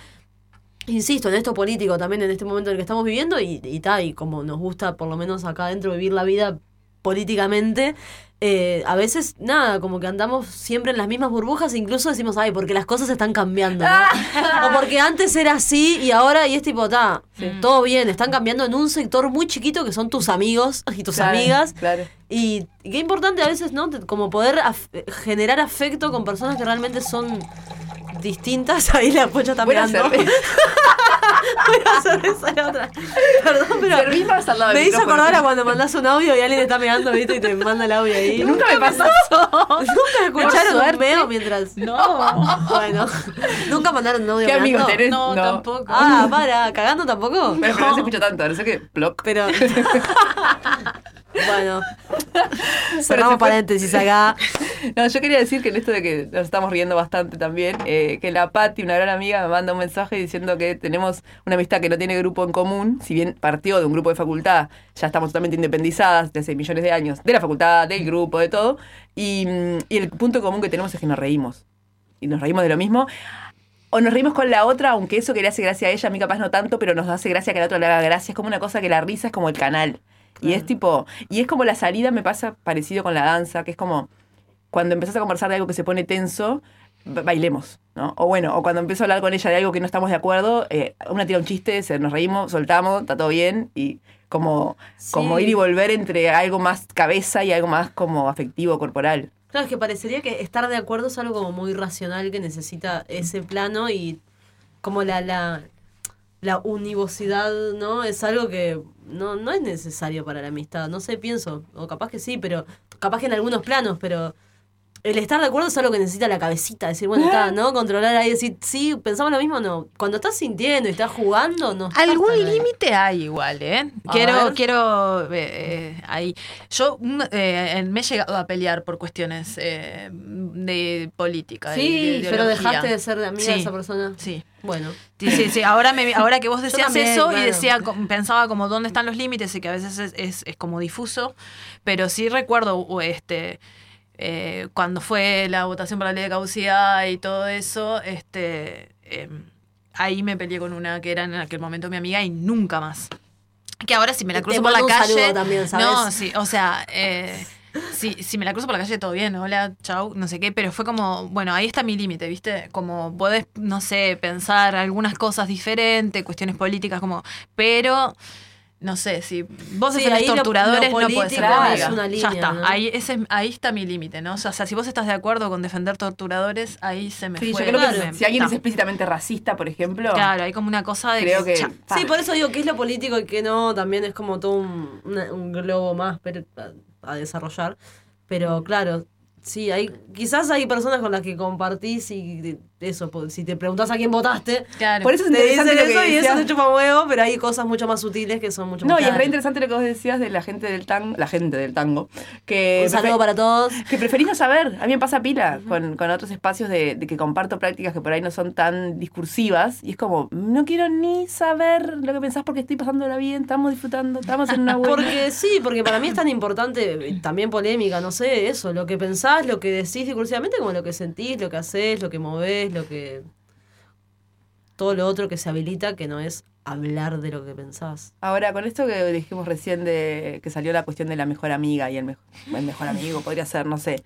S8: Insisto, en esto político también, en este momento en el que estamos viviendo, y, y, ta, y como nos gusta por lo menos acá adentro vivir la vida políticamente, eh, a veces nada, como que andamos siempre en las mismas burbujas, incluso decimos, ay, porque las cosas están cambiando, ¿no? o porque antes era así y ahora, y es tipo, ta, todo bien, están cambiando en un sector muy chiquito que son tus amigos y tus
S6: Claro,
S8: amigas.
S6: claro.
S8: Y, y qué importante a veces, ¿no? Como poder af- generar afecto con personas que realmente son distintas. Ahí la pocha está
S6: Buena cerveza
S8: la otra. Perdón, pero
S6: al lado
S8: me hizo acordar a cuando mandás un audio y alguien está mirando, ¿viste? Y te manda el audio ahí.
S6: Nunca me pasó
S8: Nunca escucharon un meo mientras.
S9: No.
S8: Bueno. Nunca mandaron un audio
S6: ¿Qué amigos tenés?
S9: No,
S6: No.
S9: tampoco.
S8: Ah, para, cagando tampoco.
S6: Pero, pero no se escucha tanto, no sé qué, block.
S8: Pero. bueno. Cerramos paréntesis acá.
S6: No, yo quería decir que en esto de que nos estamos riendo bastante también, eh, que la Patti, una gran amiga, me manda un mensaje diciendo que tenemos una amistad que no tiene grupo en común, si bien partió de un grupo de facultad, ya estamos totalmente independizadas desde millones de años, de la facultad, del grupo, de todo, y, y el punto común que tenemos es que nos reímos. Y nos reímos de lo mismo. O nos reímos con la otra, aunque eso que le hace gracia a ella, a mí capaz no tanto, pero nos hace gracia que a la otra le haga gracia. Es como una cosa que la risa es como el canal. Y es tipo, y es como la salida me pasa parecido con la danza, que es como cuando empezás a conversar de algo que se pone tenso, ba- bailemos, ¿no? O bueno, o cuando empiezo a hablar con ella de algo que no estamos de acuerdo, eh, una tira un chiste, se, nos reímos, soltamos, está todo bien, y como, como ir y volver entre algo más cabeza y algo más como afectivo, corporal.
S8: Claro, es que parecería que estar de acuerdo es algo como muy racional que necesita ese plano y como la, la, la univocidad, ¿no? Es algo que no, no es necesario para la amistad. No sé, pienso, o capaz que sí, pero capaz que en algunos planos, pero el estar de acuerdo es algo que necesita la cabecita. Decir, bueno, está, ¿no? Controlar ahí, decir, sí, pensamos lo mismo, no. Cuando estás sintiendo y estás jugando, no. estás
S9: Algún límite hay igual, ¿eh?
S8: A
S9: Quiero,
S8: ver.
S9: quiero eh, eh, ahí. Yo mm, eh, me he llegado a pelear por cuestiones eh, de política.
S8: Sí,
S9: de
S8: pero dejaste de ser de amiga de esa persona.
S9: Sí.
S8: Bueno.
S9: Sí, sí, sí. Ahora, me, ahora que vos decías
S8: también,
S9: eso y decía, pensaba como dónde están los límites y que a veces es, es, es como difuso, pero sí recuerdo o este eh, cuando fue la votación para la ley de caducidad y todo eso, este em, ahí me peleé con una que era en aquel momento mi amiga y nunca más. Que ahora si me la cruzo por la
S8: un
S9: calle.
S8: también, ¿sabes?
S9: No, sí, o sea, eh, si, si me la cruzo por la calle, todo bien, hola, chau, no sé qué, pero fue como, bueno, ahí está mi límite, ¿viste? Como podés, no sé, pensar algunas cosas diferentes, cuestiones políticas, como, pero. No sé, si vos
S8: Sí, lo-
S9: torturadores,
S8: lo
S9: no puedes ser
S8: es una
S9: ya
S8: línea,
S9: está,
S8: ¿no?
S9: ahí, ese, es- ahí está mi límite, ¿no? O sea, si vos estás de acuerdo con defender torturadores, ahí se me
S6: Sí,
S9: fue.
S6: yo creo que
S9: me-
S6: si alguien es explícitamente racista, por ejemplo.
S9: Claro, hay como una cosa de
S6: Creo que-
S9: cha,
S8: Sí, por eso digo que es lo político y que no, también es como todo un, una- un globo más pero, a, a desarrollar. Pero claro, sí, hay quizás hay personas con las que compartís y eso, si te preguntás a quién votaste,
S6: Por eso es
S8: te
S6: interesante
S8: dicen
S6: lo que
S8: eso y eso te chupa huevo, pero hay cosas mucho más sutiles que son mucho
S6: No,
S8: más
S6: y es re interesante lo que vos decías de la gente del tango, la gente del tango. Que
S8: Un saludo para todos.
S6: Que preferís no saber. A mí me pasa pila con, con otros espacios de, de que comparto prácticas que por ahí no son tan discursivas. Y es como, no quiero ni saber lo que pensás porque estoy pasándola bien, estamos disfrutando, estamos en una buena.
S8: Porque sí, porque para mí es tan importante, eh, también polémica, no sé, eso, lo que pensás, lo que decís discursivamente, como lo que sentís, lo que haces, lo que movés, lo que... Todo lo otro que se habilita, que no es hablar de lo que pensás.
S6: Ahora, con esto que dijimos recién de que salió la cuestión de la mejor amiga y el, mejor el mejor amigo, podría ser, no sé.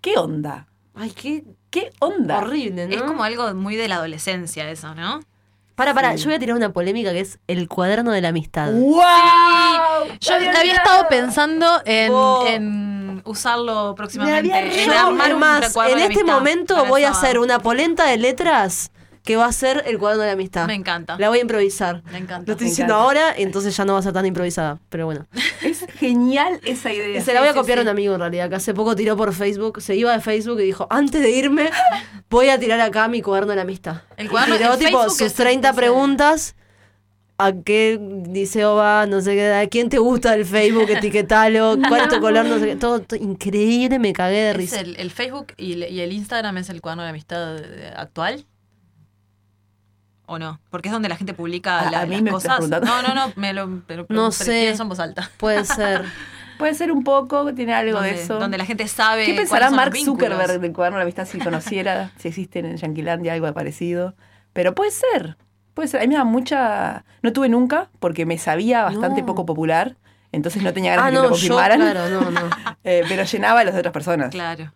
S6: ¿Qué onda?
S8: Ay, qué,
S6: qué onda.
S8: Horrible, ¿no?
S9: Es como algo muy de la adolescencia eso, ¿no?
S8: Para, para, yo voy a tirar una polémica que es el cuaderno de la amistad.
S6: ¡Wow!
S9: Yo había estado pensando en, en usarlo próximamente. En
S8: Yo,
S9: armar
S8: es
S9: un
S8: más, en este momento voy a hacer una polenta de letras que va a ser el cuaderno de la amistad.
S9: Me encanta.
S8: La voy a improvisar.
S9: Me encanta.
S8: Lo estoy
S6: Me
S8: diciendo
S6: encanta.
S8: ahora, entonces ya no va a ser tan improvisada. Pero bueno.
S6: Es genial esa idea.
S8: Y se la voy a
S6: Sí, sí,
S8: copiar a un amigo en realidad, que hace poco tiró por Facebook, se iba de Facebook y dijo, antes de irme, voy a tirar acá mi cuaderno de la amistad.
S9: El
S8: Y
S9: cuaderno-
S8: tiró
S9: el
S8: tipo
S9: Facebook
S8: sus
S9: es-
S8: 30
S9: es el-
S8: preguntas. ¿A qué liceo va? No sé qué. ¿A quién te gusta el Facebook? Etiquetalo. ¿Cuál es tu color? No sé qué. Todo, todo increíble, me cagué de
S9: ¿Es
S8: risa.
S9: el, el Facebook y el, y el Instagram es el cuaderno de amistad eh, actual? ¿O no? Porque es donde la gente publica
S6: A-
S9: la-
S6: a mí
S9: las
S6: me
S9: cosas. No, no, no, me lo pero,
S8: No sé.
S9: pienso en voz alta.
S8: Puede ser.
S6: Puede ser un poco, tiene algo
S9: donde,
S6: de eso.
S9: Donde la gente sabe.
S6: ¿Qué pensará Mark. Zuckerberg del cuaderno de la amistad si conociera, si existe en Yanquilandia algo parecido? Pero puede ser, puede ser. A mí me da mucha... No tuve nunca porque me sabía bastante
S8: No.
S6: poco popular, entonces no tenía ganas
S8: Ah,
S6: de que me
S8: no, yo,
S6: confirmaran.
S8: claro, no, no.
S6: Eh, pero llenaba a las otras personas.
S9: Claro.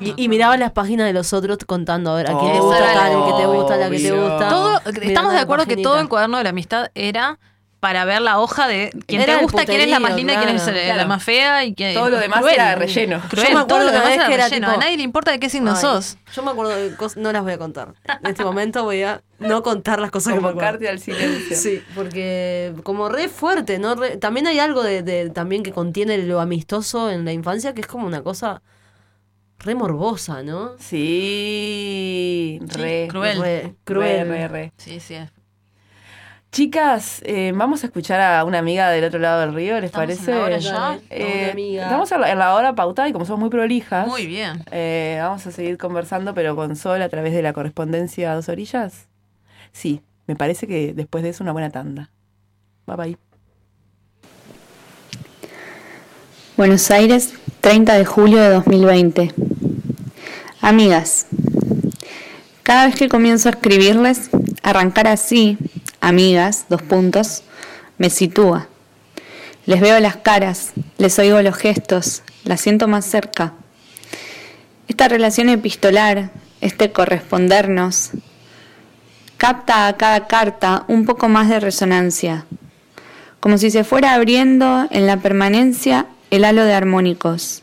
S8: Y, y miraba las páginas de los otros contando, a ver, a quién le
S6: Oh,
S8: gusta tal, el que te gusta, la que te gusta.
S9: Todo, estamos de acuerdo que todo el cuaderno de la amistad era para ver la hoja de quién
S8: Era
S9: te gusta, quién es la más linda, quién es
S8: claro.
S9: eh,
S6: Claro.
S9: la más fea y quién
S6: Todo lo demás
S9: cruel.
S6: era relleno.
S9: Cruel,
S8: Yo me acuerdo
S9: todo lo demás
S8: vez
S9: era
S8: que era
S9: relleno.
S8: tipo-
S9: A nadie le importa de qué signo
S8: Ay,
S9: sos.
S8: Yo me acuerdo de cosas, no las voy a contar. En este momento voy a no contar las cosas que me acuerdo.
S6: Al silencio.
S8: Sí, porque como re fuerte, ¿no? Re- también hay algo de, de- también que contiene lo amistoso en la infancia que es como una cosa re morbosa, ¿no?
S6: Sí, re.
S9: cruel.
S8: Re cruel.
S6: Re, re, re.
S9: Sí, sí.
S6: Chicas, eh, vamos a escuchar a una amiga del otro lado del río, ¿les
S9: ¿Estamos en
S6: parece?
S9: la hora ya?
S6: Eh,
S8: amiga.
S6: Estamos en la, en la hora pautada y como somos muy prolijas,
S9: Muy bien.
S6: eh, vamos a seguir conversando, pero con Sol a través de la correspondencia a dos orillas. Sí, me parece que después de eso una buena tanda. Bye bye.
S19: Buenos Aires, 30 de julio de 2020. Amigas, cada vez que comienzo a escribirles, arrancar así, amigas, dos puntos, me sitúa. Les veo las caras, les oigo los gestos, las siento más cerca. Esta relación epistolar, este correspondernos, capta a cada carta un poco más de resonancia, como si se fuera abriendo en la permanencia el halo de armónicos.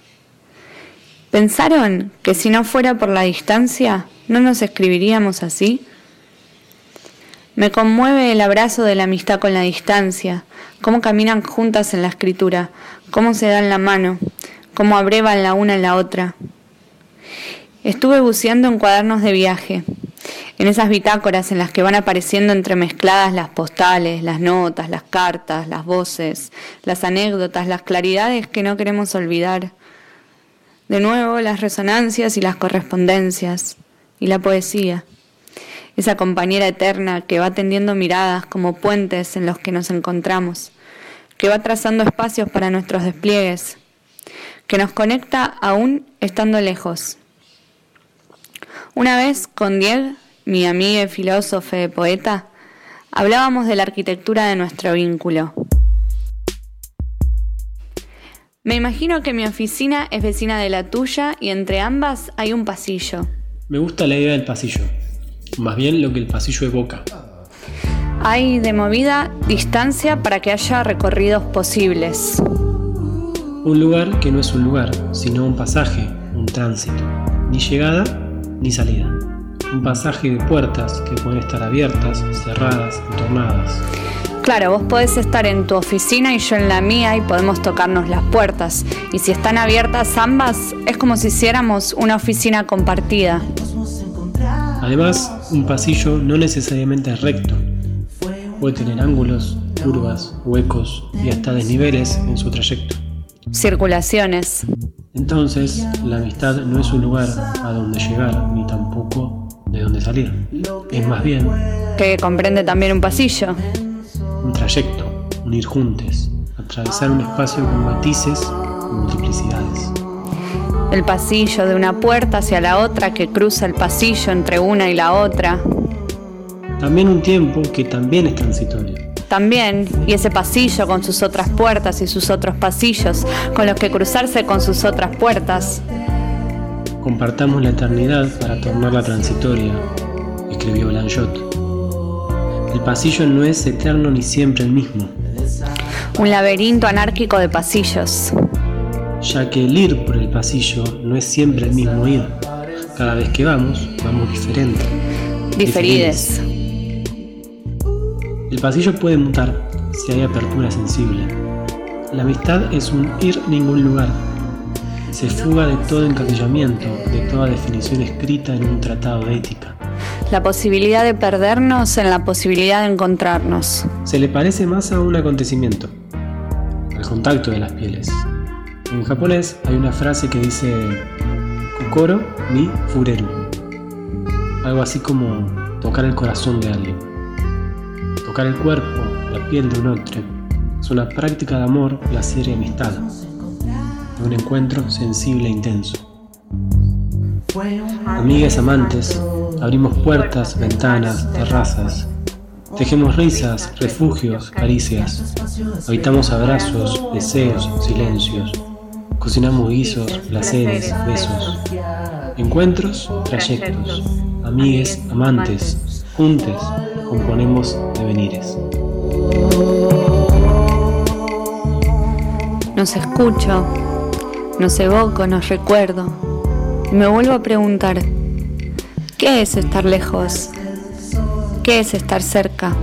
S19: ¿Pensaron que si no fuera por la distancia, no nos escribiríamos así? Me conmueve el abrazo de la amistad con la distancia, cómo caminan juntas en la escritura, cómo se dan la mano, cómo abrevan la una en la otra. Estuve buceando en cuadernos de viaje, en esas bitácoras en las que van apareciendo entremezcladas las postales, las notas, las cartas, las voces, las anécdotas, las claridades que no queremos olvidar. De nuevo, las resonancias y las correspondencias, y la poesía, esa compañera eterna que va tendiendo miradas como puentes en los que nos encontramos, que va trazando espacios para nuestros despliegues, que nos conecta aún estando lejos. Una vez con Diego, mi amiga filósofo y poeta, hablábamos de la arquitectura de nuestro vínculo. Me imagino que mi oficina es vecina de la tuya y entre ambas hay un pasillo.
S20: Me gusta la idea del pasillo, más bien lo que el pasillo evoca.
S19: Hay de movida distancia para que haya recorridos posibles.
S20: Un lugar que no es un lugar, sino un pasaje, un tránsito. Ni llegada ni salida. Un pasaje de puertas que pueden estar abiertas, cerradas, entornadas.
S19: Claro, vos podés estar en tu oficina y yo en la mía y podemos tocarnos las puertas. Y si están abiertas ambas, es como si hiciéramos una oficina compartida.
S20: Además, un pasillo no necesariamente es recto. Puede tener ángulos, curvas, huecos y hasta desniveles en su trayecto.
S19: Circulaciones.
S20: Entonces, la amistad no es un lugar a donde llegar ni tampoco de donde salir. Es más bien
S19: Que comprende también un pasillo.
S20: un trayecto, un ir juntos, atravesar un espacio con matices y multiplicidades.
S19: El pasillo de una puerta hacia la otra que cruza el pasillo entre una y la otra.
S20: También un tiempo que también es transitorio.
S19: También, y ese pasillo con sus otras puertas y sus otros pasillos, con los que cruzarse con sus otras puertas.
S20: Compartamos la eternidad para tornarla transitoria, escribió Lanchot. El pasillo no es eterno ni siempre el mismo,
S19: Un laberinto anárquico de pasillos.
S20: Ya que el ir por el pasillo no es siempre el mismo ir. Cada vez que vamos, vamos diferente.
S19: Diferides.
S20: El pasillo puede mutar si hay apertura sensible. La amistad es un ir ningún lugar. Se fuga de todo encasillamiento, de toda definición escrita en un tratado de ética.
S19: La posibilidad de perdernos en la posibilidad de encontrarnos.
S20: Se le parece más a un acontecimiento, al contacto de las pieles. En japonés hay una frase que dice Kokoro ni fureru. Algo así como tocar el corazón de alguien. Tocar el cuerpo, la piel de un otro. Es una práctica de amor, placer y amistad. De un encuentro sensible e intenso. Amigas amantes, abrimos puertas, ventanas, terrazas. Tejemos risas, refugios, caricias. Habitamos abrazos, deseos, silencios. Cocinamos guisos, placeres, besos. Encuentros, trayectos. Amigues, amantes, juntes, componemos devenires.
S19: Nos escucho, nos evoco, nos recuerdo. Y me vuelvo a preguntar, ¿qué es estar lejos? ¿Qué es estar cerca?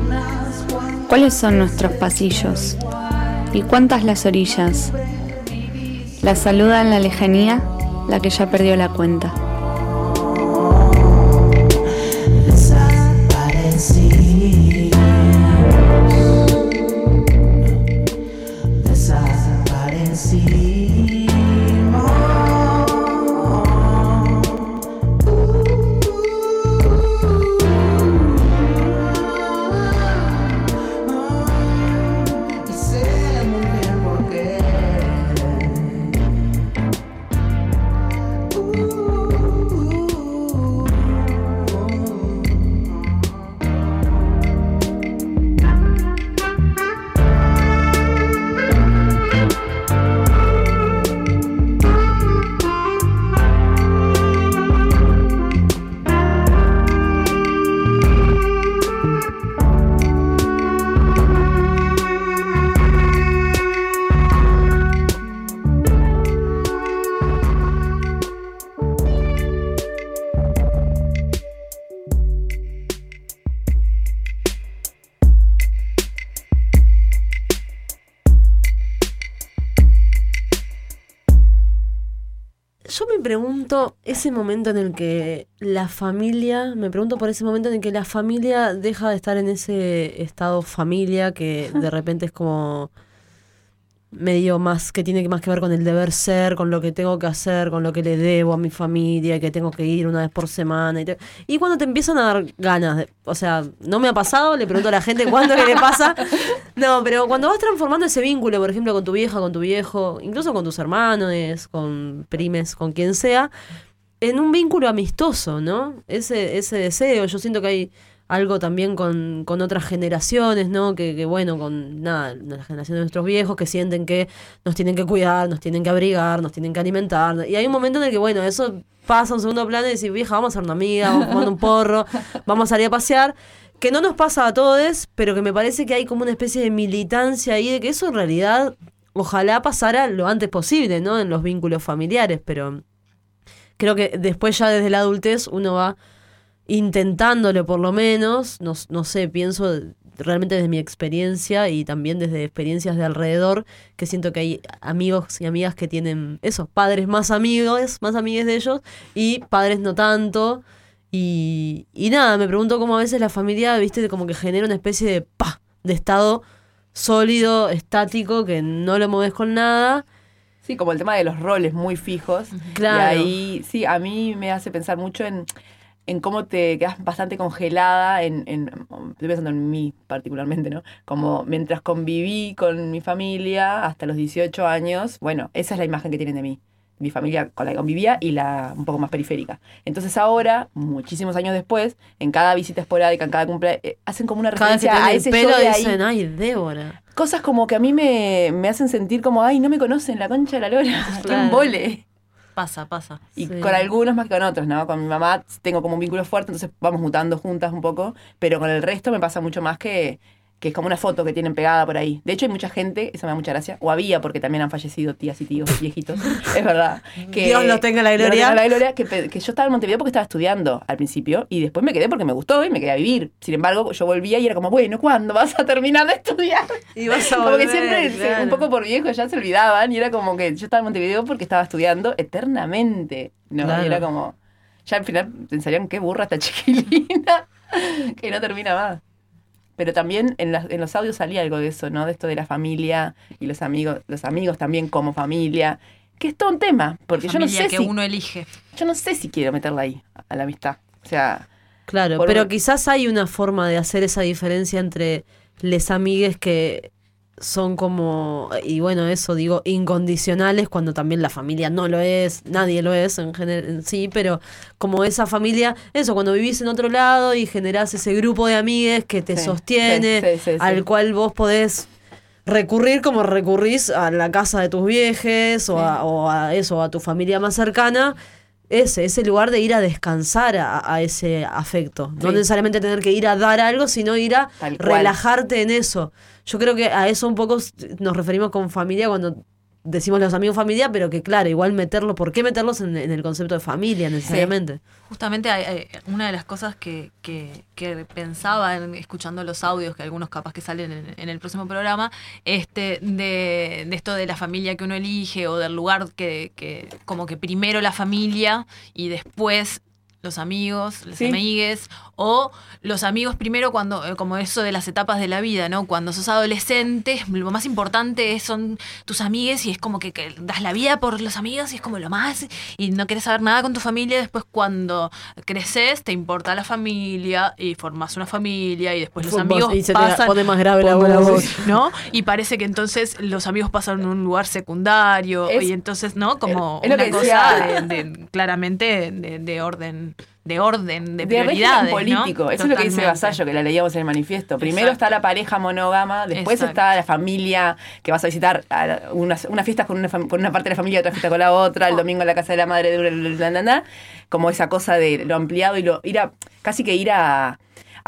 S19: ¿Cuáles son nuestros pasillos? ¿Y cuántas las orillas? La saluda en la lejanía la que ya perdió la cuenta.
S8: Ese momento en el que la familia, me pregunto por ese momento en el que la familia deja de estar en ese estado familia que de repente es como medio más que tiene más que ver con el deber ser, con lo que tengo que hacer, con lo que le debo a mi familia, que tengo que ir una vez por semana. Y, te- y cuando te empiezan a dar ganas, de- o sea, no me ha pasado, le pregunto a la gente cuándo que le pasa. No, pero cuando vas transformando ese vínculo, por ejemplo, con tu vieja, con tu viejo, incluso con tus hermanos, con primes, con quien sea, en un vínculo amistoso, ¿no? Ese, ese deseo, yo siento que hay algo también con, con otras generaciones, ¿no? Que, que, bueno, con nada, la generación de nuestros viejos que sienten que nos tienen que cuidar, nos tienen que abrigar, nos tienen que alimentar. Y hay un momento en el que, bueno, eso pasa a un segundo plano y decir, vieja, vamos a ser una amiga, vamos a fumar un porro, vamos a salir a pasear. Que no nos pasa a todos, pero que me parece que hay como una especie de militancia ahí de que eso en realidad ojalá pasara lo antes posible, ¿no? En los vínculos familiares, pero creo que después ya desde la adultez uno va intentándolo por lo menos, no, no sé, pienso realmente desde mi experiencia y también desde experiencias de alrededor, que siento que hay amigos y amigas que tienen esos padres más amigos, más amigues de ellos, y padres no tanto. Y, y nada, me pregunto cómo a veces la familia, viste, como que genera una especie de pa, de estado sólido, estático, que no lo mueves con nada.
S6: Sí, como el tema de los roles muy fijos.
S8: Claro.
S6: Y ahí, sí, a mí me hace pensar mucho en, en cómo te quedas bastante congelada, en, en, estoy pensando en mí particularmente, ¿no? Como mientras conviví con mi familia hasta los 18 años, bueno, esa es la imagen que tienen de mí. Mi familia con la que convivía y la un poco más periférica. Entonces ahora, muchísimos años después, en cada visita esporádica, en cada cumpleaños, eh, hacen como una
S8: Cada vez que
S6: referencia a
S8: tienen el
S6: ese
S8: pelo
S6: yo de ahí
S8: dicen, ay, Débora.
S6: cosas como que a mí me, me hacen sentir como, ay, no me conocen, la concha de la lora,
S9: Claro.
S6: vole.
S9: Pasa, pasa.
S6: Y
S9: Sí.
S6: con algunos más que con otros, ¿no? Con mi mamá tengo como un vínculo fuerte, entonces vamos mutando juntas un poco, pero con el resto me pasa mucho más que, que es como una foto que tienen pegada por ahí. De hecho, hay mucha gente, eso me da mucha gracia, o había, porque también han fallecido tías y tíos viejitos, es verdad. Que,
S8: Dios los tenga en la gloria.
S6: tenga en la gloria, que, yo estaba en Montevideo porque estaba estudiando al principio, y después me quedé porque me gustó y me quedé a vivir. Sin embargo, yo volvía y era como, bueno, ¿cuándo vas a terminar de estudiar?
S8: Y vas a
S6: como
S8: volver,
S6: que siempre,
S8: claro.
S6: un poco por viejo, ya se olvidaban, y era como que yo estaba en Montevideo porque estaba estudiando eternamente, ¿no?
S8: Claro.
S6: Y era como, ya al final pensarían, qué burra esta chiquilina, que no termina más. Pero también en, las- en los audios salía algo de eso, ¿no? De esto de la familia y los amigos, los amigos también como familia, que es todo un tema, porque yo no sé
S9: que
S6: si
S9: uno elige.
S6: yo no sé si quiero meterla ahí a la amistad. O sea,
S8: Claro, pero
S6: un-
S8: quizás hay una forma de hacer esa diferencia entre les amigues que son como, y bueno, eso digo, incondicionales cuando también la familia no lo es, nadie lo es en, en sí, pero como esa familia, eso, cuando vivís en otro lado y generás ese grupo de amigues que te
S6: Sí,
S8: sostiene,
S6: sí, sí.
S8: al cual vos podés recurrir como recurrís a la casa de tus viejes o, a, o a eso, a tu familia más cercana, ese, ese lugar de ir a descansar a, a ese afecto. No necesariamente tener que ir a dar algo, sino ir a relajarte en eso. Yo creo que a eso un poco nos referimos con familia cuando decimos los amigos familia, pero que claro, igual meterlo, ¿por qué meterlos en, en el concepto de familia necesariamente?
S9: Justamente hay- hay una de las cosas que, que- que pensaba en- escuchando los audios, que algunos capaz que salen en, en el próximo programa, este, de, de esto de la familia que uno elige o del lugar que, que como que primero la familia y después los amigos, los
S6: Sí.
S9: amigues, o los amigos primero cuando, eh, como eso de las etapas de la vida, ¿no? Cuando sos adolescente, lo más importante es- son tus amigues y es como que, que das la vida por los amigos y es como lo más, y no querés saber nada con tu familia, después cuando creces te importa la familia y formas una familia y después los amigos
S8: y se te
S9: pasan
S8: pone más grave la voz.
S9: ¿no? Y parece que entonces los amigos pasan a un lugar secundario
S6: Es-
S9: y entonces, ¿no? Como
S6: es lo
S9: una
S6: que
S9: cosa
S6: decía-
S9: de, de- claramente de, de orden, de orden, de,
S6: de
S9: prioridades,
S6: político.
S9: ¿no?
S6: Eso es lo que dice. Vasallo, que la leíamos en el manifiesto. Primero
S9: Exacto.
S6: está la pareja monógama, después
S9: Exacto.
S6: está la familia que vas a visitar, a unas, unas fiestas con una, con una parte de la familia, otra fiesta con la otra, el domingo en la casa de la madre, de la, como esa cosa de lo ampliado y lo ir a, casi que ir a,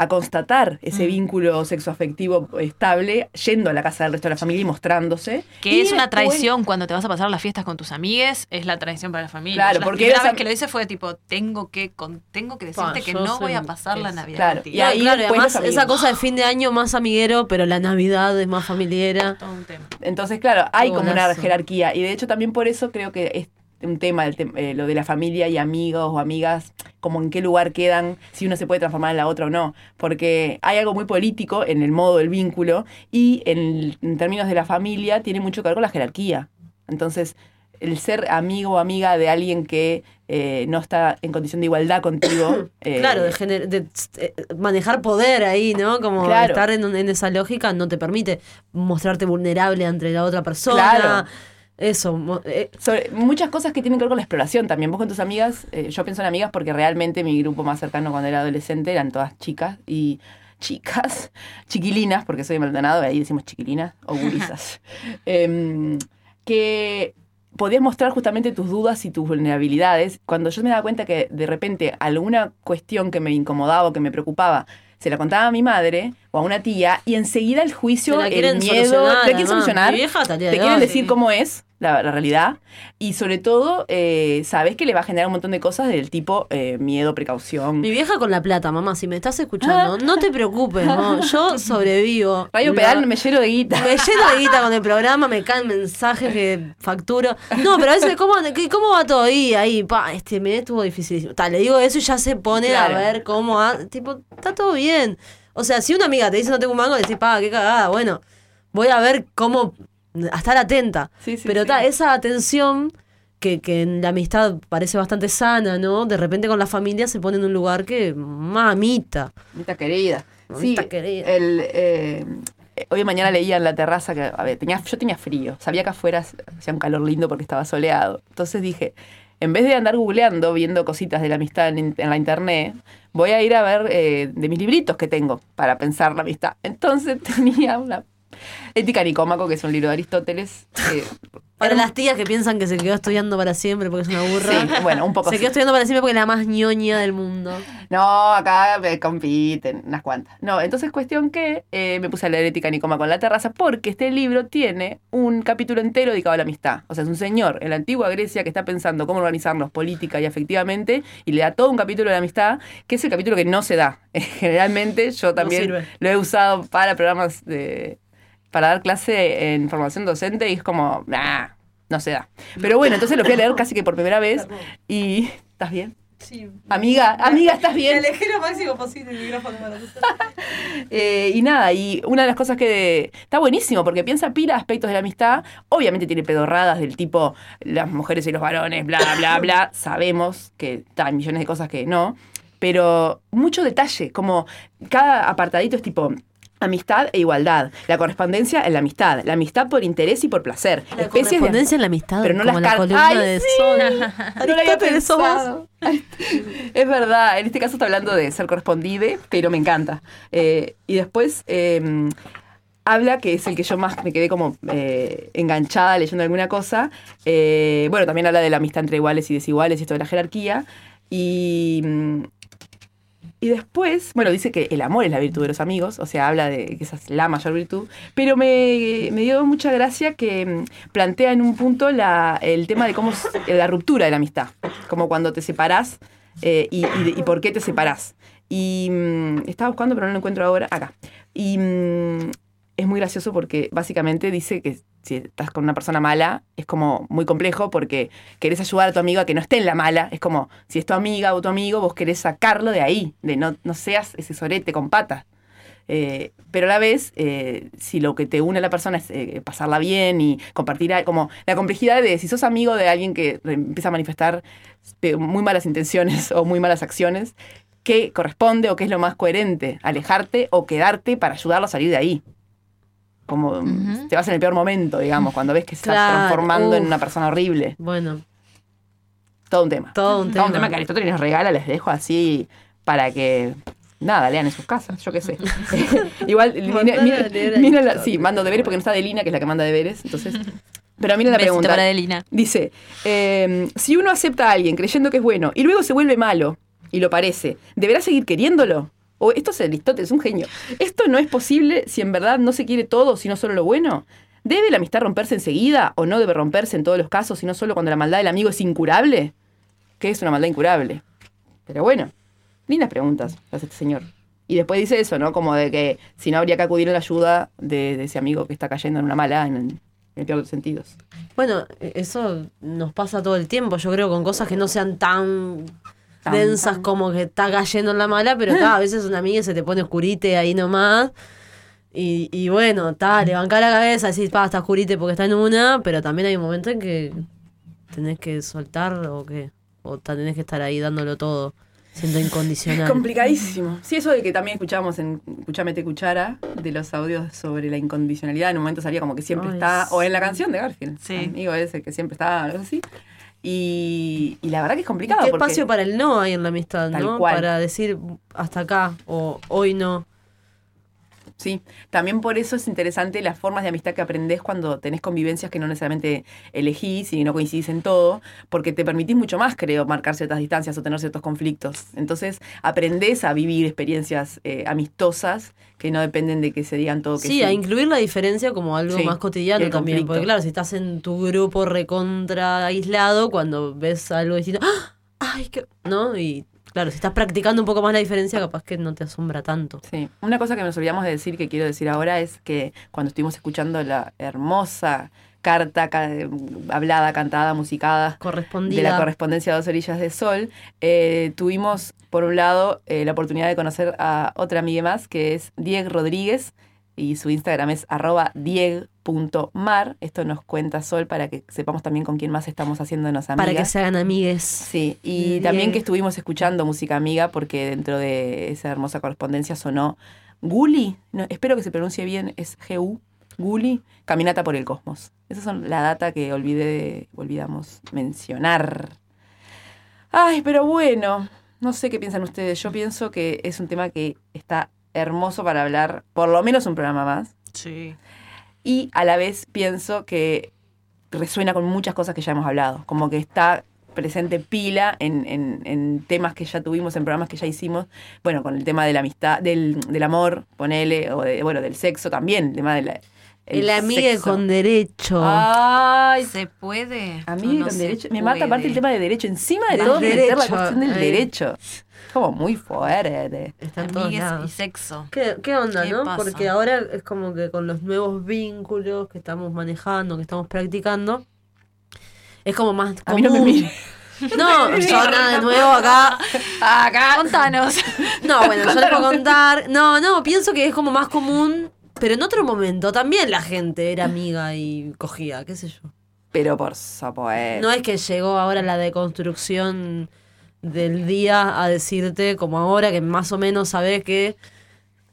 S6: a constatar
S9: Mm.
S6: ese vínculo sexoafectivo estable, yendo a la casa del resto de la familia y mostrándose.
S9: Que
S6: Y
S9: es una
S6: después-
S9: traición cuando te vas a pasar las fiestas con tus amigues, es la traición para la familia.
S6: Claro,
S9: la
S6: porque
S9: primera
S6: eras
S9: vez que lo hice fue tipo, tengo que, con, tengo que decirte
S8: Pa,
S9: que no voy a pasar la Navidad
S6: claro,
S9: contigo.
S6: y ahí
S8: claro, y
S6: después
S8: además esa cosa de fin de año más amiguero, pero la Navidad es más familiera.
S9: Todo un tema.
S6: Entonces, claro, hay como una jerarquía. Y de hecho, también por eso creo que es un tema, el tem- eh, lo de la familia y amigos o amigas, como en qué lugar quedan, si uno se puede transformar en la otra o no. Porque hay algo muy político en el modo del vínculo y en, en términos de la familia tiene mucho que ver con la jerarquía. Entonces, el ser amigo o amiga de alguien que eh, no está en condición de igualdad contigo. eh,
S8: Claro, de, gener- de, eh, manejar poder ahí, ¿no? Como
S6: Claro.
S8: estar en, en esa lógica no te permite mostrarte vulnerable ante la otra persona.
S6: Claro.
S8: Eso. eh,
S6: sobre muchas cosas que tienen que ver con la exploración también. Vos con tus amigas, eh, yo pienso en amigas porque realmente mi grupo más cercano cuando era adolescente eran todas chicas y chicas, chiquilinas, porque soy de Maldonado, ahí decimos chiquilinas o gurisas, Em, que podías mostrar justamente tus dudas y tus vulnerabilidades. Cuando yo me daba cuenta que de repente alguna cuestión que me incomodaba o que me preocupaba, se la contaba a mi madre o a una tía y enseguida el juicio, el miedo, te quieren solucionar, te quieren decir cómo es la, la realidad y sobre todo eh, sabes que le va a generar un montón de cosas del tipo eh, miedo, precaución.
S8: Mi vieja con la plata, mamá, si me estás escuchando, no te preocupes, ¿no? yo sobrevivo.
S6: Radio
S8: Lo-
S6: Pedal me lleno de guita.
S8: Me lleno de guita con el programa, me caen mensajes que facturo. No, pero a veces, ¿cómo, cómo va todo ahí? Ahí, pa, este mes estuvo difícil. le digo eso y ya se pone
S6: Claro.
S8: a ver cómo va. Tipo, está todo bien. O sea, si una amiga te dice no tengo un mango, le decís, pa, qué cagada. Bueno, voy a ver cómo. A estar atenta. pero ta, esa atención. Que, que en la amistad parece bastante sana, ¿no? De repente con la familia se pone en un lugar que, mamita.
S6: Mamita querida. Sí,
S8: Mamita querida.
S6: el, eh, hoy y mañana leía en la terraza que, a ver, tenía, yo tenía frío. Sabía que afuera hacía un calor lindo porque estaba soleado. Entonces dije, en vez de andar googleando, viendo cositas de la amistad en, en la internet, voy a ir a ver eh, de mis libritos que tengo para pensar la amistad. Entonces tenía una Ética Nicómaco, que es un libro de Aristóteles.
S8: Para las tías que piensan que se quedó estudiando para siempre porque es una burra.
S6: Sí, bueno, un poco
S8: Se quedó estudiando para siempre porque es la más ñoña del mundo.
S6: No, acá me compiten unas cuantas. No, entonces cuestión que eh, me puse a leer Ética Nicómaco en la terraza porque este libro tiene un capítulo entero dedicado a la amistad. O sea, es un señor en la antigua Grecia que está pensando cómo organizarnos política y afectivamente y le da todo un capítulo de la amistad, que es el capítulo que no se da. Generalmente yo también lo he usado para programas de para dar clase en formación docente y es como, nah, no se da. Pero bueno, entonces lo fui a leer casi que por primera vez y ¿estás bien?
S8: Sí.
S6: Amiga, amiga, ¿estás bien?
S8: Me alejé lo máximo posible el micrófono
S6: Eh, y nada, y una de las cosas que está buenísimo, porque piensa pila aspectos de la amistad, obviamente tiene pedorradas del tipo las mujeres y los varones, bla, bla, bla, sabemos que hay millones de cosas que no, pero mucho detalle, como cada apartadito es tipo... Amistad e igualdad. La correspondencia en la amistad. La amistad por interés y por placer.
S8: La
S6: Especies de-
S8: correspondencia en la amistad.
S6: Pero no
S8: como
S6: las
S8: la
S6: car-
S8: columna
S6: ¡Ay,
S8: de
S6: sí!
S8: Sol.
S6: No lo había
S8: Aristóteles, sos vos.
S6: pensado. Es verdad, en este caso está hablando de ser correspondide, pero me encanta. Eh, y después eh, habla, que es el que yo más me quedé como eh, enganchada leyendo alguna cosa. eh, bueno, también habla de la amistad entre iguales y desiguales y esto de la jerarquía. Y, mm, y después, bueno, dice que el amor es la virtud de los amigos, o sea, habla de que esa es la mayor virtud, pero me, me dio mucha gracia que mm, plantea en un punto la, el tema de cómo es la ruptura de la amistad, como cuando te separás eh, y, por qué te separás. Y mm, estaba buscando, pero no lo encuentro ahora, acá. Y mm, es muy gracioso porque básicamente dice que si estás con una persona mala es como muy complejo porque querés ayudar a tu amigo a que no esté en la mala. Es como si es tu amiga o tu amigo, vos querés sacarlo de ahí, de no, no seas ese sorete con patas. Eh, pero a la vez, eh, si lo que te une a la persona es eh, pasarla bien y compartir, como la complejidad de si sos amigo de alguien que empieza a manifestar muy malas intenciones o muy malas acciones, ¿qué corresponde o qué es lo más coherente? ¿Alejarte o quedarte para ayudarlo a salir de ahí? Como te vas en el peor momento, digamos, cuando ves que se está
S8: Claro,
S6: transformando en una persona horrible.
S8: Todo
S6: Todo un tema.
S8: Todo un
S6: Todo un
S8: tema.
S6: tema que Aristóteles nos regala, les dejo así para que nada, lean en sus casas, yo qué sé. Igual, mira, mira- mira la- sí, mando deberes porque no está Delina, que es la que manda deberes, entonces. Pero mira la
S9: Besito
S6: pregunta.
S9: para Adelina.
S6: Dice, eh, si uno acepta a alguien creyendo que es bueno y luego se vuelve malo y lo parece, ¿deberá seguir queriéndolo? O esto es Aristóteles, un genio. ¿Esto no es posible si en verdad no se quiere todo, sino solo lo bueno? ¿Debe la amistad romperse enseguida o no debe romperse en todos los casos, sino solo cuando la maldad del amigo es incurable? ¿Qué es una maldad incurable? Pero bueno, lindas preguntas hace este señor. Y después dice eso, ¿no? Como de que si no habría que acudir a la ayuda de, de ese amigo que está cayendo en una mala, en- en el peor de los sentidos.
S8: Bueno, e- eso nos pasa todo el tiempo, yo creo, con cosas que no sean tan,
S6: Tan,
S8: densas
S6: tan.
S8: como que está cayendo en la mala, pero ta, a veces una amiga se te pone oscurite ahí nomás. Y, y bueno, ta, le banca la cabeza, decís, pa, está oscurite porque está en una, pero también hay un momento en que tenés que soltar o que o tenés que estar ahí dándolo todo, siendo incondicional.
S6: Es complicadísimo. Sí, eso de que también escuchábamos en Escuchame te cuchara, de los audios sobre la incondicionalidad, en un momento salía como que siempre
S8: Ay,
S6: está, o en la canción de Garfield,
S9: Sí.
S6: amigo ese que siempre está, algo así. Y, y la verdad que es complicado.
S8: ¿Qué
S6: porque-
S8: espacio para el no hay en la amistad,
S6: Tal
S8: no?
S6: cual.
S8: Para decir hasta acá o hoy no.
S6: Sí, también por eso es interesante las formas de amistad que aprendés cuando tenés convivencias que no necesariamente elegís y no coincidís en todo, porque te permitís mucho más, creo, marcar ciertas distancias o tener ciertos conflictos. Entonces, aprendés a vivir experiencias eh, amistosas que no dependen de que se digan todo que
S8: Sí, a incluir la diferencia como algo
S6: Sí,
S8: más cotidiano también.
S6: conflicto.
S8: Porque claro, si estás en tu grupo recontra aislado, cuando ves algo distinto, ¡ah! ¡ay! qué-! ¿No? Y claro, si estás practicando un poco más la diferencia, capaz que no te asombra tanto.
S6: Sí, una cosa que nos olvidamos de decir que quiero decir ahora es que cuando estuvimos escuchando la hermosa carta ca- hablada, cantada, musicada
S8: Correspondida.
S6: de la correspondencia a dos orillas de sol, eh, tuvimos por un lado eh, la oportunidad de conocer a otra amiga más que es Dieg Rodríguez y su Instagram es arroba dieg.mar. Esto nos cuenta Sol para que sepamos también con quién más estamos haciéndonos amigas.
S8: Para que se hagan amigues.
S6: Sí, y
S8: Dieg.
S6: también que estuvimos escuchando música amiga porque dentro de esa hermosa correspondencia sonó Guli, no, espero que se pronuncie bien, es G-U, Guli, Caminata por el Cosmos. Esas son la data que olvidé, olvidamos mencionar. Ay, pero bueno, no sé qué piensan ustedes. Yo pienso que es un tema que está hermoso para hablar, por lo menos un programa más.
S9: Sí.
S6: Y a la vez pienso que resuena con muchas cosas que ya hemos hablado, como que está presente pila en, en- en temas que ya tuvimos, en programas que ya hicimos, bueno, con el tema de la amistad, del, del amor, ponele, o de, bueno, del sexo también, el tema de la...
S8: El, amigue
S6: sexo.
S8: con derecho.
S6: Ay,
S9: ¿Se puede?
S6: amigue
S9: No,
S6: con derecho. Me mata aparte el tema de derecho, encima de todo meter la cuestión del
S8: ay.
S6: derecho. Como muy fuerte.
S8: Está en todos
S9: Amigues y sexo.
S8: ¿Qué, qué onda,
S9: ¿Qué
S8: no?
S9: pasa?
S8: Porque ahora es como que con los nuevos vínculos que estamos manejando, que estamos practicando, es como más
S6: A mí no me
S8: común.
S6: mires.
S8: No, yo nada de nuevo acá.
S9: Acá. Contanos.
S8: No, bueno, yo les puedo contar. No, no, pienso que es como más común, pero en otro momento también la gente era amiga y cogía, qué sé yo.
S6: Pero por supuesto.
S8: No es que llegó ahora la deconstrucción del día a decirte, como ahora, que más o menos sabes que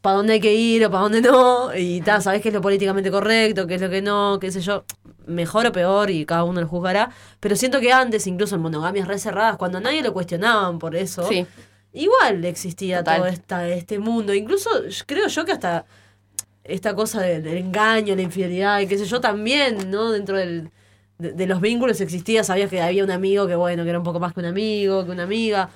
S8: para dónde hay que ir o para dónde no, y tal, sabes qué es lo políticamente correcto, qué es lo que no, qué sé yo, mejor o peor, y cada uno lo juzgará. Pero siento que antes, incluso en monogamias re cerradas, cuando nadie lo cuestionaban por eso,
S6: Sí.
S8: igual existía
S6: Total.
S8: todo esta, este mundo. Incluso creo yo que hasta esta cosa de- del engaño, la infidelidad y qué sé yo también, ¿no? Dentro del, de, de los vínculos existía, sabías que había un amigo que bueno, que era un poco más que un amigo, que una amiga.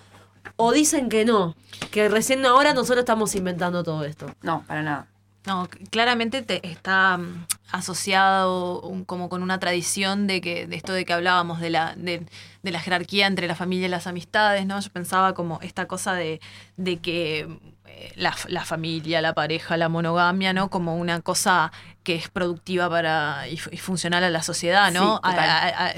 S8: O dicen que no, que recién ahora nosotros estamos inventando todo esto.
S6: No, para nada.
S9: No, claramente te está mm, asociado un- como con una tradición de que de esto de que hablábamos de la de, de la jerarquía entre la familia y las amistades, ¿no? Yo pensaba como esta cosa de, de que la, la familia, la pareja, la monogamia, ¿no? Como una cosa que es productiva para y, fu- y funcional a la sociedad, ¿no?
S6: Sí, total.
S9: A- a- a-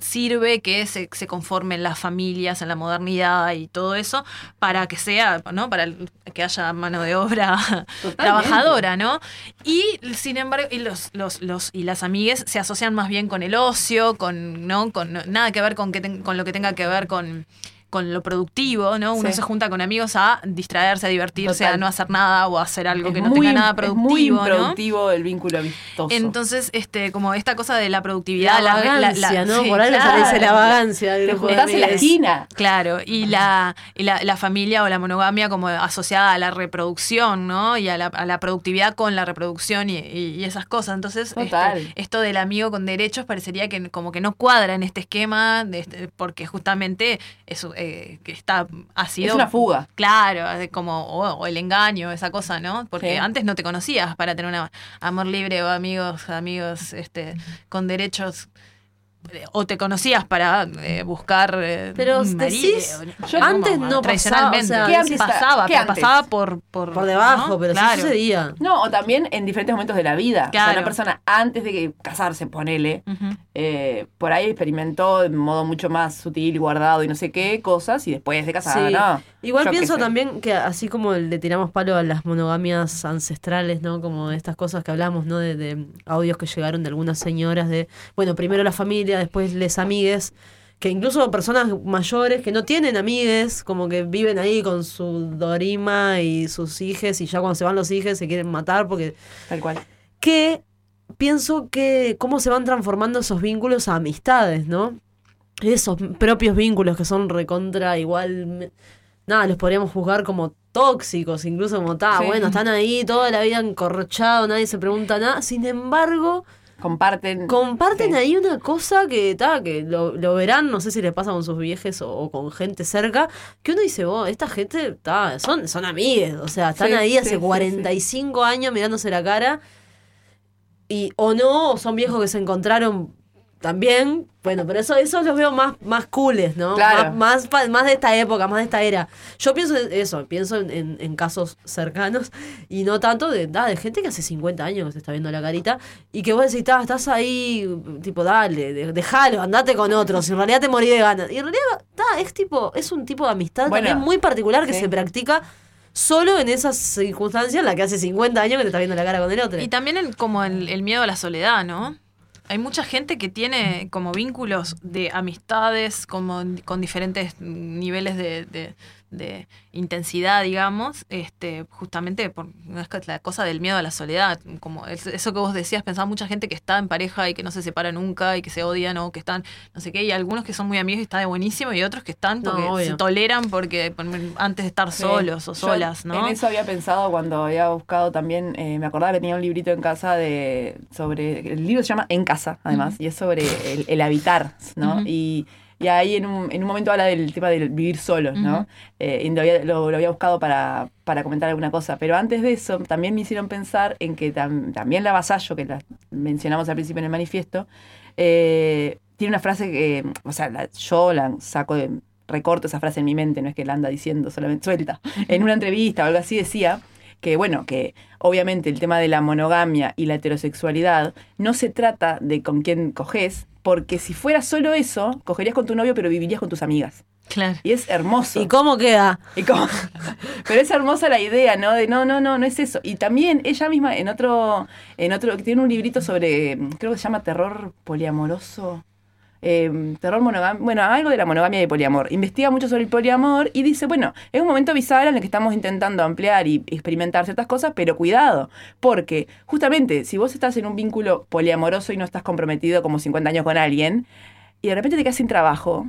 S9: sirve que se, se conformen las familias en la modernidad y todo eso para que sea, ¿no? Para que haya mano de obra trabajadora, ¿no? Y sin embargo, y los, los, los, y las amigues se asocian más bien con el ocio, con, ¿no? Con nada que ver con que ten- con lo que tenga que ver con con lo productivo, ¿no? Uno
S6: Sí.
S9: se junta con amigos a distraerse, a divertirse,
S6: Total.
S9: a no hacer nada o a hacer algo
S6: Es
S9: que no
S6: muy-
S9: tenga nada
S6: es
S9: productivo,
S6: muy
S9: ¿no?
S6: improductivo el vínculo amistoso.
S9: Entonces, este, como esta cosa de la productividad,
S8: La vagancia, ¿no?
S9: sí,
S8: Por algo se le dice la vagancia del grupo de
S6: en la esquina.
S9: Claro, y la, y la, la familia o la monogamia como asociada a la reproducción, ¿no? Y a la, a la productividad con la reproducción y, y- y esas cosas. Entonces, este, esto del amigo con derechos parecería que como que no cuadra en este esquema, de este- porque justamente eso eh, que está ha sido
S6: Es una fuga.
S9: Claro, como o, el engaño, esa cosa, ¿no? Porque
S6: Sí.
S9: antes no te conocías para tener un amor libre o amigos, amigos este, con derechos o te conocías para eh, buscar eh,
S8: Pero decís, yo- antes no pasaba,
S9: tradicionalmente.
S8: o sea,
S6: ¿Qué antes-
S9: pasaba,
S6: qué antes?
S9: pasaba por, por,
S8: por debajo,
S9: ¿no?
S8: pero sí sucedía.
S6: No, o también en diferentes momentos de la vida. O sea,
S9: Claro.
S6: una persona antes de que casarse, ponele, eh, por ahí experimentó de modo mucho más sutil y guardado y no sé qué cosas, y después de casada,
S8: Sí.
S6: no.
S8: Igual
S6: Yo
S8: pienso también que así como le tiramos palo a las monogamias ancestrales, ¿no? Como estas cosas que hablamos, ¿no? De, de audios que llegaron de algunas señoras de, bueno, primero la familia, después les amigues, que incluso personas mayores que no tienen amigues, como que viven ahí con su dorima y sus hijos, y ya cuando se van los hijos se quieren matar porque...
S6: Tal cual.
S8: Que pienso que cómo se van transformando esos vínculos a amistades, ¿no? Esos propios vínculos que son recontra igual nada, los podríamos juzgar como tóxicos, incluso como, ta,
S6: Sí.
S8: bueno, están ahí toda la vida encorchados, nadie se pregunta nada. Sin embargo,
S6: comparten
S8: comparten ahí una cosa que, ta, que lo, lo verán, no sé si les pasa con sus viejes o, o con gente cerca, que uno dice, vos, esta gente, ta, son, son amigues, o sea, están
S6: Sí,
S8: ahí hace
S6: sí,
S8: 45 años mirándose la cara. Y, o no, o son viejos que se encontraron también. Bueno, pero eso, eso los veo más, más cooles, ¿no?
S6: Claro.
S8: Más, más, de esta época, más de esta era. Yo pienso en eso, pienso en, en- en casos cercanos y no tanto de, da, de gente que hace 50 años que se está viendo la carita y que vos decís, "Ta, estás ahí, tipo, dale, de- dejalo, andate con otros. En realidad te morí de ganas. Y en realidad, ta, es tipo, es un tipo de amistad
S6: Bueno,
S8: también muy particular que
S6: sí.
S8: se practica solo en esas circunstancias en las que hace 50 años que te está viendo la cara con el otro.
S9: Y también el, como el, el miedo a la soledad, ¿no? Hay mucha gente que tiene como vínculos de amistades, como con diferentes niveles de, de- de intensidad, digamos, este, justamente por la cosa del miedo a la soledad. Como es- eso que vos decías, pensaba mucha gente que está en pareja y que no se separa nunca y que se odian o que están, no sé qué, y algunos que son muy amigos y está de buenísimo y otros que están
S8: No,
S9: porque se toleran porque por- antes de estar
S6: Sí.
S9: solos o
S6: Yo
S9: solas, ¿no?
S6: En eso había pensado cuando había buscado también, eh, me acordaba que tenía un librito en casa de sobre, el libro se llama En casa, además, y es sobre el, el habitar, ¿no? Y, y ahí en un, en un momento habla del tema del vivir solo, ¿no? Eh, y lo había, lo, lo había buscado para, para comentar alguna cosa, pero antes de eso también me hicieron pensar en que tam- también la Vasallo, que la mencionamos al principio en el manifiesto, eh, tiene una frase que, o sea, la- yo la saco de, recorto esa frase en mi mente, no es que la anda diciendo solamente suelta. En una entrevista o algo así decía que, bueno, que obviamente el tema de la monogamia y la heterosexualidad no se trata de con quién coges, porque si fuera solo eso, cogerías con tu novio pero vivirías con tus amigas.
S9: Claro.
S6: Y es hermoso.
S8: ¿Y cómo queda?
S6: Y cómo- Pero es hermosa la idea, ¿no? De no, no, no, no es eso. Y también ella misma en otro, en otro, tiene un librito sobre, creo que se llama terror poliamoroso. Eh, terror monogamia, bueno, algo de la monogamia y el poliamor. Investiga mucho sobre el poliamor y dice, bueno, es un momento bisagra en el que estamos intentando ampliar y experimentar ciertas cosas, pero cuidado, porque justamente si vos estás en un vínculo poliamoroso y no estás comprometido como 50 años con alguien, y de repente te quedas sin trabajo,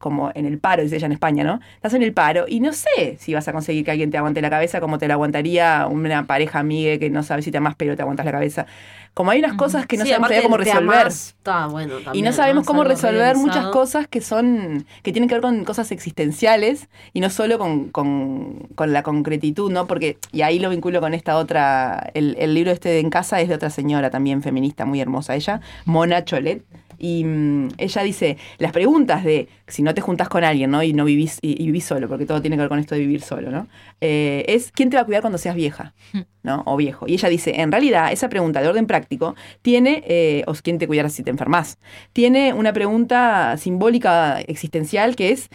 S6: como en el paro, dice ella en España, ¿no? Estás en el paro y no sé si vas a conseguir que alguien te aguante la cabeza como te la aguantaría una pareja amiga que no sabe si te amas pero te aguantas la cabeza. Como hay unas cosas que no
S8: Sí,
S6: sabemos cómo resolver.
S8: está bueno
S6: y
S8: también,
S6: no sabemos cómo resolver muchas
S8: realizado.
S6: cosas que son que tienen que ver con cosas existenciales y no solo con, con- con la concretitud, ¿no? Porque, y ahí lo vinculo con esta otra, el, el libro este de En Casa es de otra señora también feminista, muy hermosa ella, Mona Cholet. Y mm, ella dice, las preguntas de si no te juntas con alguien, ¿no? Y no vivís, y, y vivís solo, porque todo tiene que ver con esto de vivir solo, ¿no? Eh, es ¿quién te va a cuidar cuando seas vieja? ¿no? O viejo. Y ella dice, en realidad, esa pregunta de orden práctico tiene, eh, o quién te cuidará si te enfermas, tiene una pregunta simbólica existencial que es,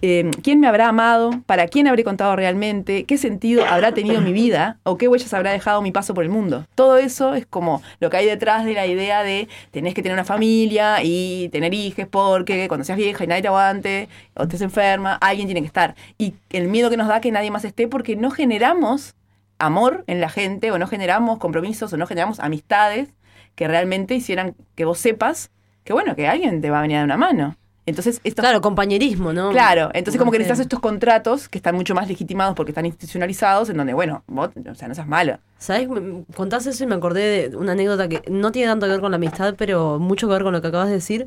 S6: eh, ¿quién me habrá amado? ¿Para quién habré contado realmente? ¿Qué sentido habrá tenido mi vida? ¿O qué huellas habrá dejado mi paso por el mundo? Todo eso es como lo que hay detrás de la idea de tenés que tener una familia y tener hijos porque cuando seas vieja y nadie te aguante o estés enferma, alguien tiene que estar. Y el miedo que nos da que nadie más esté porque no generamos amor en la gente o no generamos compromisos o no generamos amistades que realmente hicieran que vos sepas que bueno, que alguien te va a venir dar una mano. Entonces, esto
S8: Claro, compañerismo, ¿no?
S6: Claro, entonces como que necesitas estos contratos que están mucho más legitimados porque están institucionalizados, en donde, bueno, vos, o sea, no seas malo.
S8: ¿Sabes? Contás eso y me acordé de una anécdota que no tiene tanto que ver con la amistad, pero mucho que ver con lo que acabas de decir.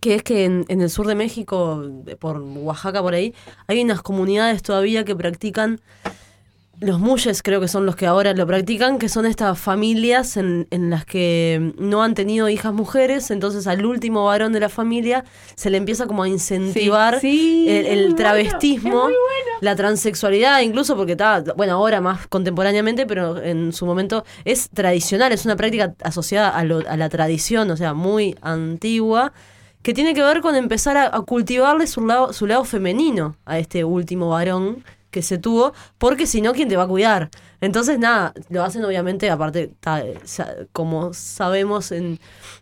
S8: Que es que en, en el sur de México, por Oaxaca, por ahí, hay unas comunidades todavía que practican los muyes creo que son los que ahora lo practican, que son estas familias en, en las que no han tenido hijas mujeres, entonces al último varón de la familia se le empieza como a incentivar
S6: Sí,
S8: el, travestismo, la transexualidad, incluso porque está, bueno, ahora más contemporáneamente, pero en su momento es tradicional, es una práctica asociada a, lo- a la tradición, o sea, muy antigua, que tiene que ver con empezar a, a cultivarle su lado, su lado femenino a este último varón que se tuvo, porque si no, ¿quién te va a cuidar? Entonces, nada, lo hacen obviamente, aparte, ta- como sabemos en,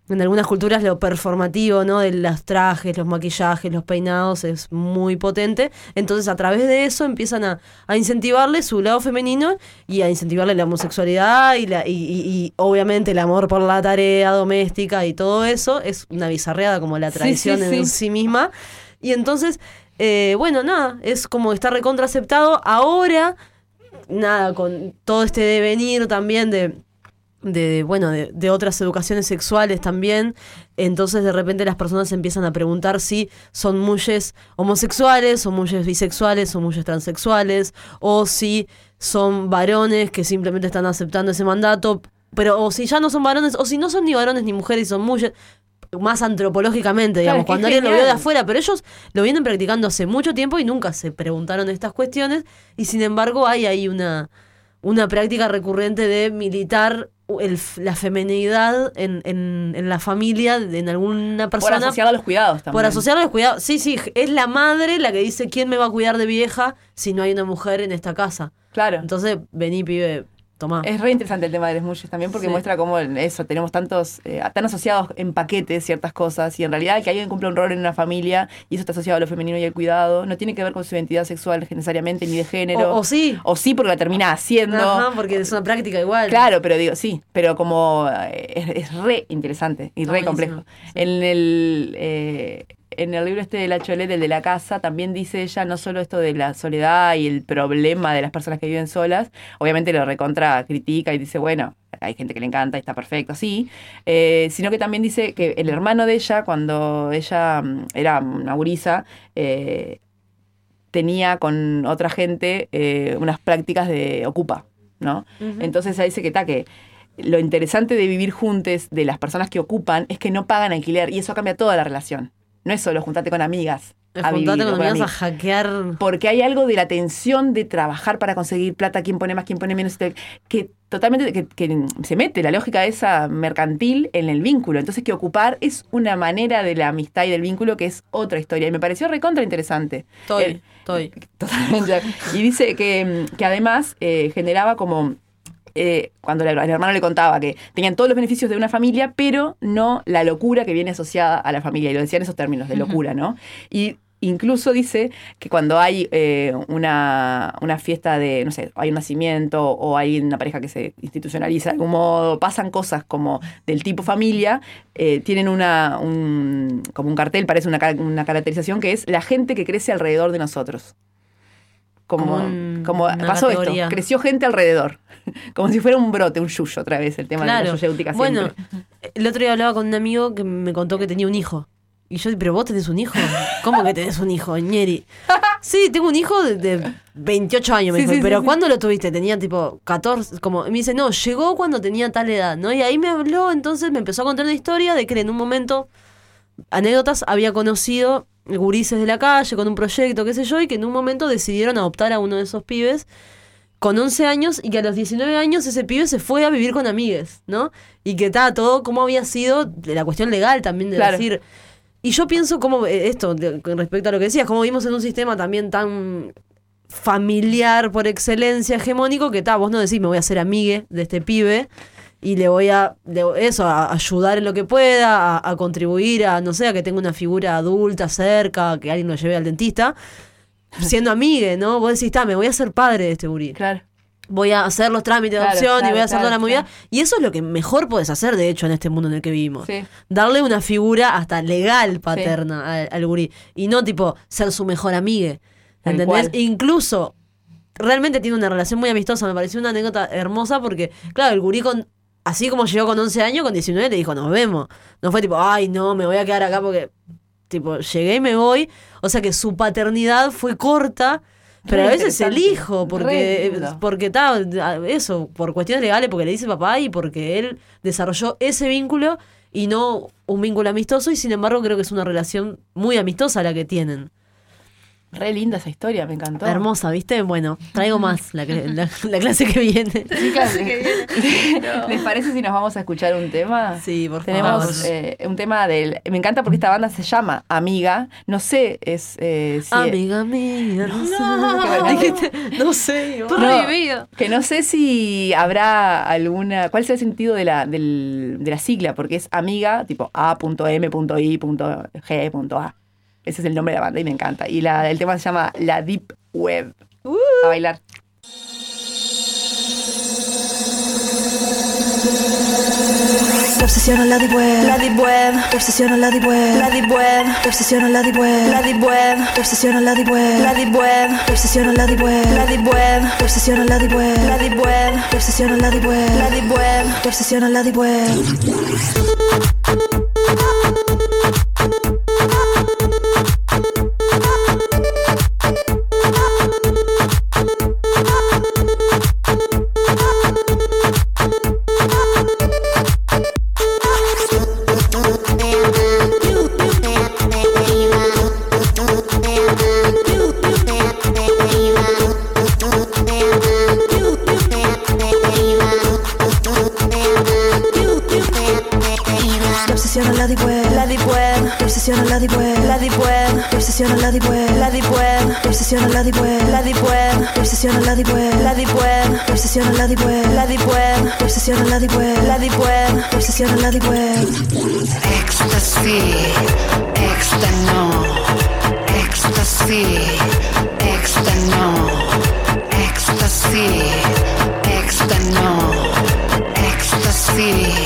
S8: en algunas culturas, lo performativo, ¿no? De los trajes, los maquillajes, los peinados, es muy potente. Entonces, a través de eso empiezan a, a incentivarle su lado femenino y a incentivarle la homosexualidad y, la, y, y- y, obviamente el amor por la tarea doméstica y todo eso. Es una bizarreada como la
S6: Sí,
S8: tradición
S6: sí,
S8: en
S6: sí.
S8: sí misma. Y entonces, eh, bueno, nada, es como está recontra aceptado. Ahora, nada, con todo este devenir también de, de bueno, de, de otras educaciones sexuales también. Entonces de repente las personas empiezan a preguntar si son mujeres homosexuales o mujeres bisexuales o mujeres transexuales o si son varones que simplemente están aceptando ese mandato, pero o si ya no son varones o si no son ni varones ni mujeres y son mujeres más antropológicamente, digamos, cuando alguien lo vio de afuera, pero ellos lo vienen practicando hace mucho tiempo y nunca se preguntaron estas cuestiones y sin embargo hay ahí una, una práctica recurrente de militar el, la femenidad en, en, en la familia, en alguna persona.
S6: Por asociarla a los cuidados también.
S8: Por asociarla a los cuidados. Sí, sí, es la madre la que dice quién me va a cuidar de vieja si no hay una mujer en esta casa.
S6: Claro.
S8: Entonces, vení, pibe, tomá.
S6: Es re interesante el tema de los mulles también porque
S8: Sí.
S6: muestra cómo eso tenemos tantos, eh, tan asociados en paquetes ciertas cosas y en realidad que alguien cumple un rol en una familia y eso está asociado a lo femenino y al cuidado, no tiene que ver con su identidad sexual necesariamente ni de género.
S8: O- o sí.
S6: O sí porque la termina haciendo.
S8: Ajá, porque es una práctica igual.
S6: Claro, pero digo, sí, pero como eh, es, es re interesante y re complejo. En el eh, en el libro este de la Cholette, el de la casa, también dice ella no solo esto de la soledad y el problema de las personas que viven solas, obviamente lo recontra critica y dice, bueno, hay gente que le encanta y está perfecto, sí, eh, sino que también dice que el hermano de ella, cuando ella mm, era una gurisa, eh, tenía con otra gente eh, unas prácticas de ocupa, ¿no? Entonces ahí dice que está que lo interesante de vivir juntos de las personas que ocupan es que no pagan alquiler y eso cambia toda la relación. No es solo juntarte con amigas. a
S8: Juntate
S6: vivir,
S8: con amigas a hackear.
S6: Porque hay algo de la tensión de trabajar para conseguir plata, quién pone más, quién pone menos, te- que totalmente que, que se mete la lógica esa mercantil en el vínculo. Entonces que ocupar es una manera de la amistad y del vínculo que es otra historia. Y me pareció recontra interesante.
S8: Estoy,
S6: Eh,
S8: estoy.
S6: Totalmente. Y dice que, que además eh, generaba como. Eh, cuando el, hermano le contaba que tenían todos los beneficios de una familia, pero no la locura que viene asociada a la familia. Y lo decía en esos términos, de locura, ¿no? Y incluso dice que cuando hay eh, una, una fiesta de, no sé, hay un nacimiento o hay una pareja que se institucionaliza de algún modo, pasan cosas como del tipo familia, eh, tienen una, un, como un cartel, parece una, una caracterización que es la gente que crece alrededor de nosotros. Como,
S8: Como
S6: pasó
S8: categoría.
S6: esto, creció gente alrededor. Como si fuera un brote, un yuyo otra vez, el tema de
S8: Claro.
S6: la yuyéutica
S8: Bueno, el otro día hablaba con un amigo que me contó que tenía un hijo. Y yo, pero vos tenés un hijo. ¿Cómo que tenés un hijo, Ñeri? Sí, tengo un hijo de, de 28 años, me
S6: Sí,
S8: dijo.
S6: sí,
S8: pero
S6: sí.
S8: ¿cuándo lo tuviste? Tenía tipo 14, como, y me dice, no, llegó cuando tenía tal edad, ¿no? Y ahí me habló, entonces me empezó a contar una historia de que en un momento, anécdotas, había conocido gurises de la calle con un proyecto, qué sé yo, y que en un momento decidieron adoptar a uno de esos pibes con 11 años y que a los 19 años ese pibe se fue a vivir con amigues, ¿no? Y que está todo cómo había sido de la cuestión legal también de
S6: Claro.
S8: decir. Y yo pienso como eh, esto, de- con respecto a lo que decías, como vivimos en un sistema también tan familiar por excelencia, hegemónico, que ta, vos no decís me voy a hacer amigue de este pibe y le voy a, le- eso, a ayudar en lo que pueda, a, a contribuir a, no sé, a que tenga una figura adulta cerca, que alguien lo lleve al dentista, siendo amigue, ¿no? Vos decís, ta, me voy a ser padre de este gurí.
S6: Claro.
S8: Voy a hacer los trámites de
S6: Claro,
S8: adopción y voy a hacer toda la movida. Y eso es lo que mejor puedes hacer, de hecho, en este mundo en el que vivimos.
S6: Sí.
S8: Darle una figura hasta legal paterna al, al gurí. Y no, tipo, ser su mejor amigue. ¿Entendés? Incluso, realmente tiene una relación muy amistosa. Me pareció una anécdota hermosa porque, claro, el gurí con. Así como llegó con 11 años, con 19 le dijo, nos vemos. No fue tipo, ay, no, me voy a quedar acá porque, tipo, llegué y me voy. O sea que su paternidad fue corta, Pero a veces el hijo, porque
S6: lindo.
S8: porque está eso, por cuestiones legales, porque le dice papá y porque él desarrolló ese vínculo y no un vínculo amistoso y sin embargo creo que es una relación muy amistosa la que tienen.
S6: Re linda esa historia, me encantó.
S8: Hermosa, ¿viste? Bueno, traigo más la, que- la- la clase que viene.
S6: ¿les parece si nos vamos a escuchar un tema?
S8: Sí, por
S6: Tenemos
S8: favor.
S6: eh, un tema del... Me encanta porque esta banda se llama Amiga. No sé, es... eh, si
S8: Amiga mía, no, sé. Dijiste, no sé.
S6: No,
S9: Prohibido.
S6: que no sé si habrá alguna. ¿Cuál es el sentido de la, del- de la sigla? Porque es amiga, tipo A.M.I.G.A. Ese es el nombre de la banda y me encanta. Y la, el tema se llama La Deep Web. A bailar.
S21: Te obsesiona la deep web, la deep web, te obsesiona la deep web, la deep web, te obsesiona la deep web, la deep web, te obsesiona la deep web, la deep web, te obsesiona la deep web, la deep web, te obsesiona la deep web, la deep web, te obsesiona la deep web, la deep web, te obsesiona la deep web. Obsesiona la deep web, la deep web, te obsesiona la deep web, la deep web, te obsesiona la deep web, la deep web, te obsesiona la deep web, la deep web, te obsesiona la deep web, la deep web, te obsesiona la deep web, la deep web, te obsesiona la deep web.
S22: Ecstasy, extano, ecstasy, extano, ecstasy, ecstasy,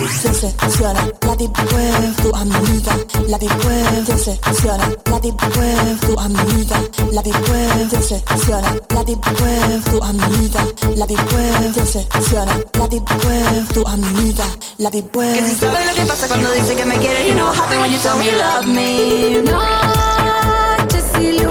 S21: obsesiona la deep web, tu amiga, la deep web, obsesiona la deep web, tu amiga, la deep web, obsesiona la deep web, tu amiga, la deep web, obsesiona la deep web, tu amiga, la deep web.
S22: Que si sabes lo que pasa cuando dice que me quiere, you know what happen when you tell me you love me.
S21: Noches y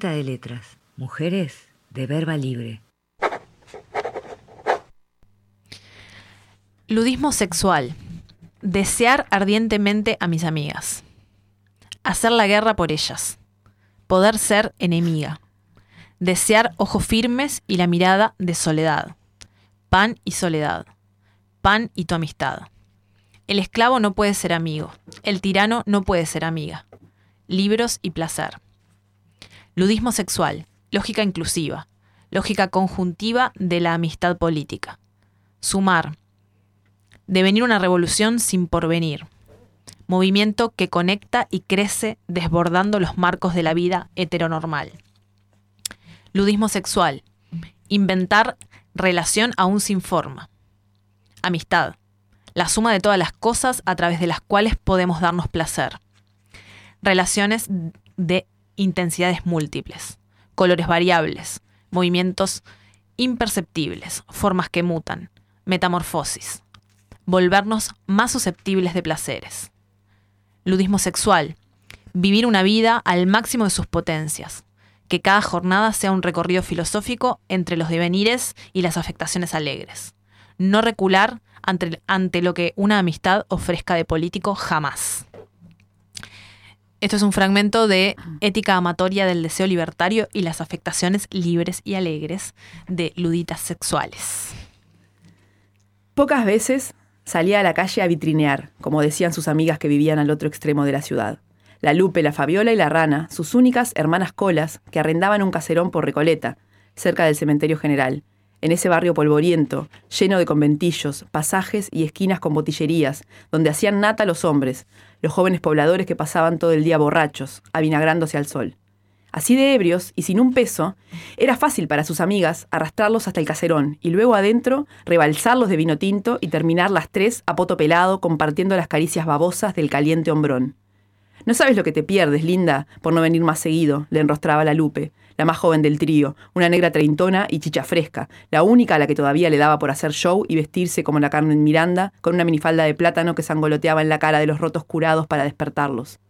S23: De letras. Mujeres de verba libre.
S9: Ludismo sexual. Desear ardientemente a mis amigas. Hacer la guerra por ellas. Poder ser enemiga. Desear ojos firmes y la mirada de soledad. Pan y soledad. Pan y tu amistad. El esclavo no puede ser amigo. El tirano no puede ser amiga. Libros y placer. Ludismo sexual. Lógica inclusiva. Lógica conjuntiva de la amistad política. Sumar. Devenir una revolución sin porvenir. Movimiento que conecta y crece desbordando los marcos de la vida heteronormal. Ludismo sexual. Inventar relación aún sin forma. Amistad. La suma de todas las cosas a través de las cuales podemos darnos placer. Relaciones de intensidades múltiples, colores variables, movimientos imperceptibles, formas que mutan, metamorfosis. Volvernos más susceptibles de placeres. Ludismo sexual. Vivir una vida al máximo de sus potencias. Que cada jornada sea un recorrido filosófico entre los devenires y las afectaciones alegres. No recular ante, lo que una amistad ofrezca de político jamás. Esto es un fragmento de Ética amatoria del deseo libertario y las afectaciones libres y alegres de luditas sexuales.
S6: Pocas veces salía a la calle a vitrinear, como decían sus amigas que vivían al otro extremo de la ciudad. La Lupe, la Fabiola y la Rana, sus únicas hermanas colas, que arrendaban un caserón por Recoleta, cerca del cementerio general, en ese barrio polvoriento, lleno de conventillos, pasajes y esquinas con botillerías, donde hacían nata los hombres, los jóvenes pobladores que pasaban todo el día borrachos, avinagrándose al sol. Así de ebrios y sin un peso, era fácil para sus amigas arrastrarlos hasta el caserón y luego adentro rebalsarlos de vino tinto y terminar las tres a poto pelado compartiendo las caricias babosas del caliente hombrón. No sabes lo que te pierdes, linda, por no venir más seguido, le enrostraba la Lupe, la más joven del trío, una negra treintona y chicha fresca, la única a la que todavía le daba por hacer show y vestirse como la Carmen Miranda, con una minifalda de plátano que sangoloteaba en la cara de los rotos curados para despertarlos.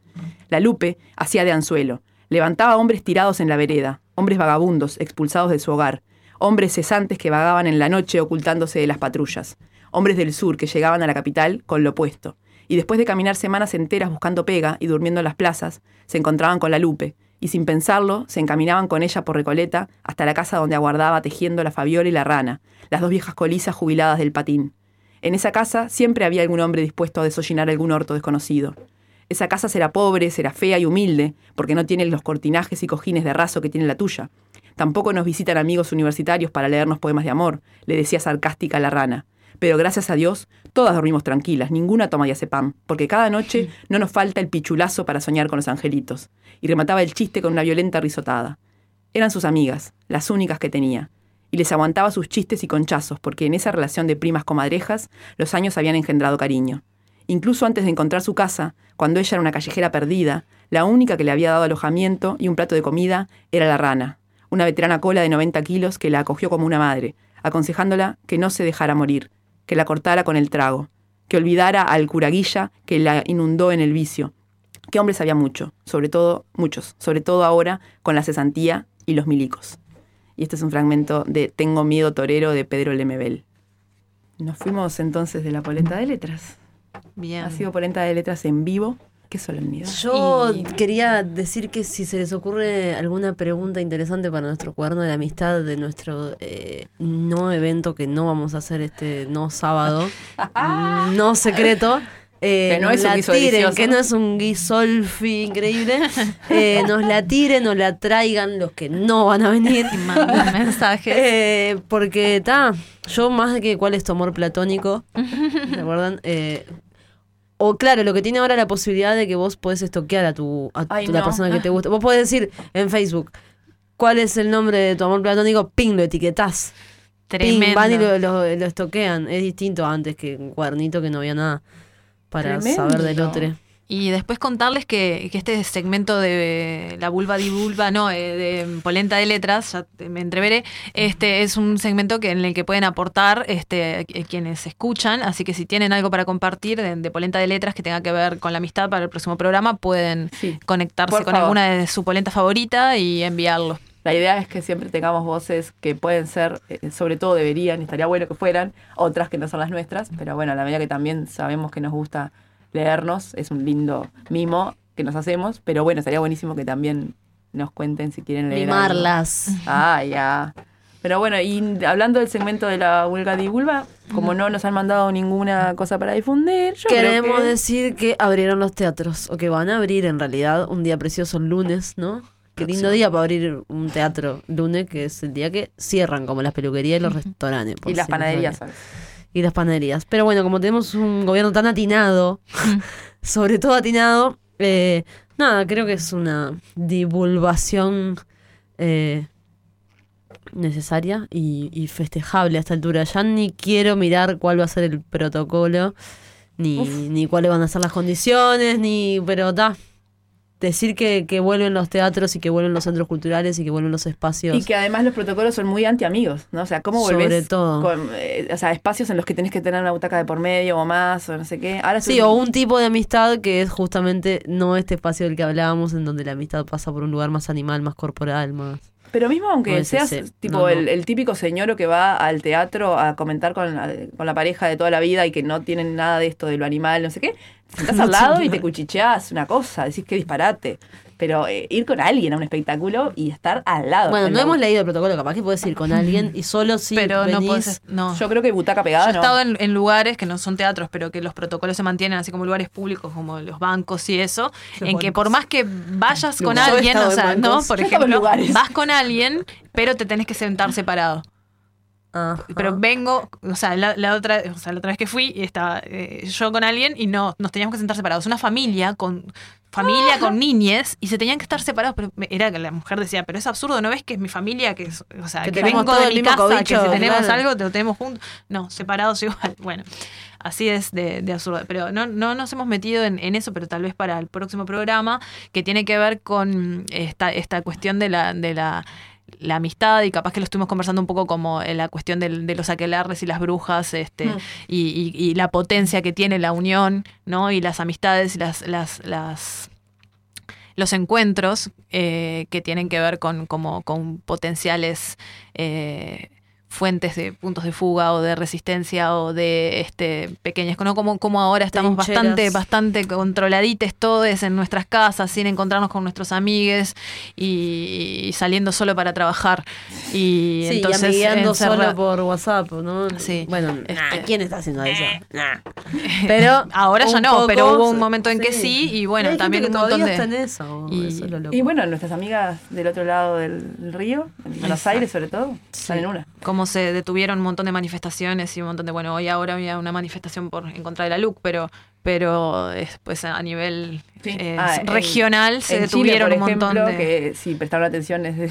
S6: La Lupe hacía de anzuelo, levantaba hombres tirados en la vereda, hombres vagabundos, expulsados de su hogar, hombres cesantes que vagaban en la noche ocultándose de las patrullas, hombres del sur que llegaban a la capital con lo opuesto, y después de caminar semanas enteras buscando pega y durmiendo en las plazas, se encontraban con la Lupe, y sin pensarlo, se encaminaban con ella por Recoleta hasta la casa donde aguardaba tejiendo la Fabiola y la Rana, las dos viejas colizas jubiladas del patín. En esa casa siempre había algún hombre dispuesto a desollinar algún orto desconocido. Esa casa será pobre, será fea y humilde, porque no tiene los cortinajes y cojines de raso que tiene la tuya. Tampoco nos visitan amigos universitarios para leernos poemas de amor, le decía sarcástica la rana. Pero gracias a Dios, todas dormimos tranquilas, ninguna toma diazepam, porque cada noche no nos falta el pichulazo para soñar con los angelitos. Y remataba el chiste con una violenta risotada. Eran sus amigas, las únicas que tenía. Y les aguantaba sus chistes y conchazos, porque en esa relación de primas comadrejas los años habían engendrado cariño. Incluso antes de encontrar su casa, cuando ella era una callejera perdida, la única que le había dado alojamiento y un plato de comida era la rana, una veterana cola de 90 kilos que la acogió como una madre, aconsejándola que no se dejara morir, que la cortara con el trago, que olvidara al curaguilla que la inundó en el vicio. Que hombres había mucho, sobre todo, muchos, sobre todo ahora con la cesantía y los milicos. Y este es un fragmento de Tengo miedo torero de Pedro Lemebel. Nos fuimos entonces de la polenta de letras.
S9: Bien.
S6: Ha sido polenta de letras en vivo. Qué solemnidad.
S8: Yo quería decir que si se les ocurre alguna pregunta interesante para nuestro cuaderno de la amistad de nuestro eh, no evento que no vamos a hacer este no sábado, no secreto. eh,
S6: Que no
S8: nos
S6: es un
S8: la
S6: guiso
S8: tiren,
S6: delicioso.
S8: que no es un guisolfi increíble, eh, nos la tiren, nos la traigan los que no van a venir.
S9: manden mensajes.
S8: Eh, porque está, yo más de que cuál es tu amor platónico, ¿se acuerdan? O claro, lo que tiene ahora la posibilidad de que vos podés estoquear a tu a
S6: Ay,
S8: tu- la persona que te gusta. Vos podés decir en Facebook, ¿cuál es el nombre de tu amor platónico? Ping, lo etiquetás. Ping,
S9: Tremendo.
S8: van y lo, lo, lo estoquean. Es distinto antes que un cuadernito que no había nada para
S9: Tremendo.
S8: saber del otro.
S9: Y después contarles que, que este segmento de la vulva di vulva, no, eh, de polenta de letras, ya me entreveré, este es un segmento que, en el que pueden aportar este, eh, quienes escuchan, así que si tienen algo para compartir de, de polenta de letras que tenga que ver con la amistad para el próximo programa, pueden conectarse
S6: por
S9: con
S6: favor.
S9: alguna de su polenta favorita y enviarlo.
S6: La idea es que siempre tengamos voces que pueden ser, eh, sobre todo deberían, estaría bueno que fueran, otras que no son las nuestras, pero bueno, a la medida que también sabemos que nos gusta leernos, es un lindo mimo que nos hacemos, pero bueno, estaría buenísimo que también nos cuenten si quieren leer.
S8: Mimarlas.
S6: Ah, ya. Pero bueno, y hablando del segmento de la vulga di vulva, como no nos han mandado ninguna cosa para difundir, yo creo
S8: Queremos
S6: que-
S8: decir que abrieron los teatros, o que van a abrir en realidad un día precioso el lunes, ¿no? Qué lindo día para abrir un teatro lunes, que es el día que cierran, como las peluquerías y los restaurantes. por
S6: Y las panaderías,
S8: sabían. Y las panaderías. Pero bueno, como tenemos un gobierno tan atinado, sobre todo atinado, eh, nada, creo que es una divulgación eh, necesaria y, y festejable a esta altura. Ya ni quiero mirar cuál va a ser el protocolo, ni, ni cuáles van a ser las condiciones, ni. Pero da. Decir que, que vuelven los teatros y que vuelven los centros culturales y que vuelven los espacios.
S6: Y que además los protocolos son muy anti-amigos, ¿no? O sea, ¿cómo
S8: Sobre
S6: volvés
S8: todo.
S6: con, eh, o sea, espacios en los que tenés que tener una butaca de por medio o más o no sé qué? Ahora
S8: Sí, o un tipo de amistad que es justamente no este espacio del que hablábamos, en donde la amistad pasa por un lugar más animal, más corporal, más.
S6: Pero mismo aunque
S8: No
S6: seas
S8: ese,
S6: tipo
S8: no, no.
S6: El, el típico señor que va al teatro a comentar con la, con la pareja de toda la vida y que no tienen nada de esto de lo animal, no sé qué, te sentás al lado y te cuchicheás una cosa, decís que disparate. Pero eh, ir con alguien a un espectáculo y estar al lado.
S8: Bueno,
S6: En
S8: no
S6: la-
S8: hemos leído el protocolo, capaz que puedes ir con alguien y solo si
S9: Pero no
S8: venís-
S9: podés- no.
S6: Yo creo que butaca pegada
S9: Yo he
S6: no.
S9: estado en, en lugares que no son teatros, pero que los protocolos se mantienen así como lugares públicos, como los bancos y eso,
S8: Los
S9: en que por más que vayas con alguien, o sea, no, por
S8: Yo
S9: ejemplo, vas con alguien, pero te tenés que sentar separado. Pero vengo, o sea, la, la otra, o sea, la otra vez que fui, estaba eh, yo con alguien y no, nos teníamos que sentar separados. Una familia con familia con niñes y se tenían que estar separados. Pero era que la mujer decía, pero es absurdo, ¿no ves que es mi familia? Que, es- o sea,
S8: Que
S9: vengo
S8: todo
S9: de mi casa,
S8: cobicho,
S9: que si tenemos
S8: claro.
S9: algo, te lo tenemos juntos. No, separados igual. Bueno, así es de, de absurdo. Pero no, no nos hemos metido en, en eso, pero tal vez para el próximo programa, que tiene que ver con esta, esta cuestión de la, de la la amistad y capaz que lo estuvimos conversando un poco como en la cuestión de los aquelarres y las brujas este
S8: Mm.
S9: y, y- y la potencia que tiene la unión no y las amistades y las las, las los encuentros eh, que tienen que ver con como con potenciales eh, fuentes de puntos de fuga o de resistencia o de este pequeñas ¿no? como como ahora estamos
S8: Trincheras.
S9: bastante bastante controladites todos en nuestras casas sin encontrarnos con nuestros amigues y, y saliendo solo para trabajar y
S8: Sí,
S9: entonces
S8: y solo por WhatsApp, ¿no?
S9: Sí.
S8: Bueno,
S9: Este-
S8: nah, ¿quién está haciendo eso? Nah. Pero
S9: ahora ya no,
S8: poco-
S9: pero hubo un momento en que sí y bueno,
S8: hay gente
S9: también
S8: que
S9: un montón de
S8: está en eso.
S9: y-
S8: eso es lo loco.
S6: Y bueno, nuestras amigas del otro lado del río, en Buenos. Aires sobre todo, están en una.
S9: Se detuvieron un montón de manifestaciones y un montón de, bueno, hoy ahora había una manifestación por en contra de la LUC, pero pero es, pues a nivel eh,
S6: Ah, en-
S9: regional se
S6: en
S9: detuvieron
S6: Chile,
S9: un montón
S6: ejemplo,
S9: de...
S6: que si prestaron atención es de-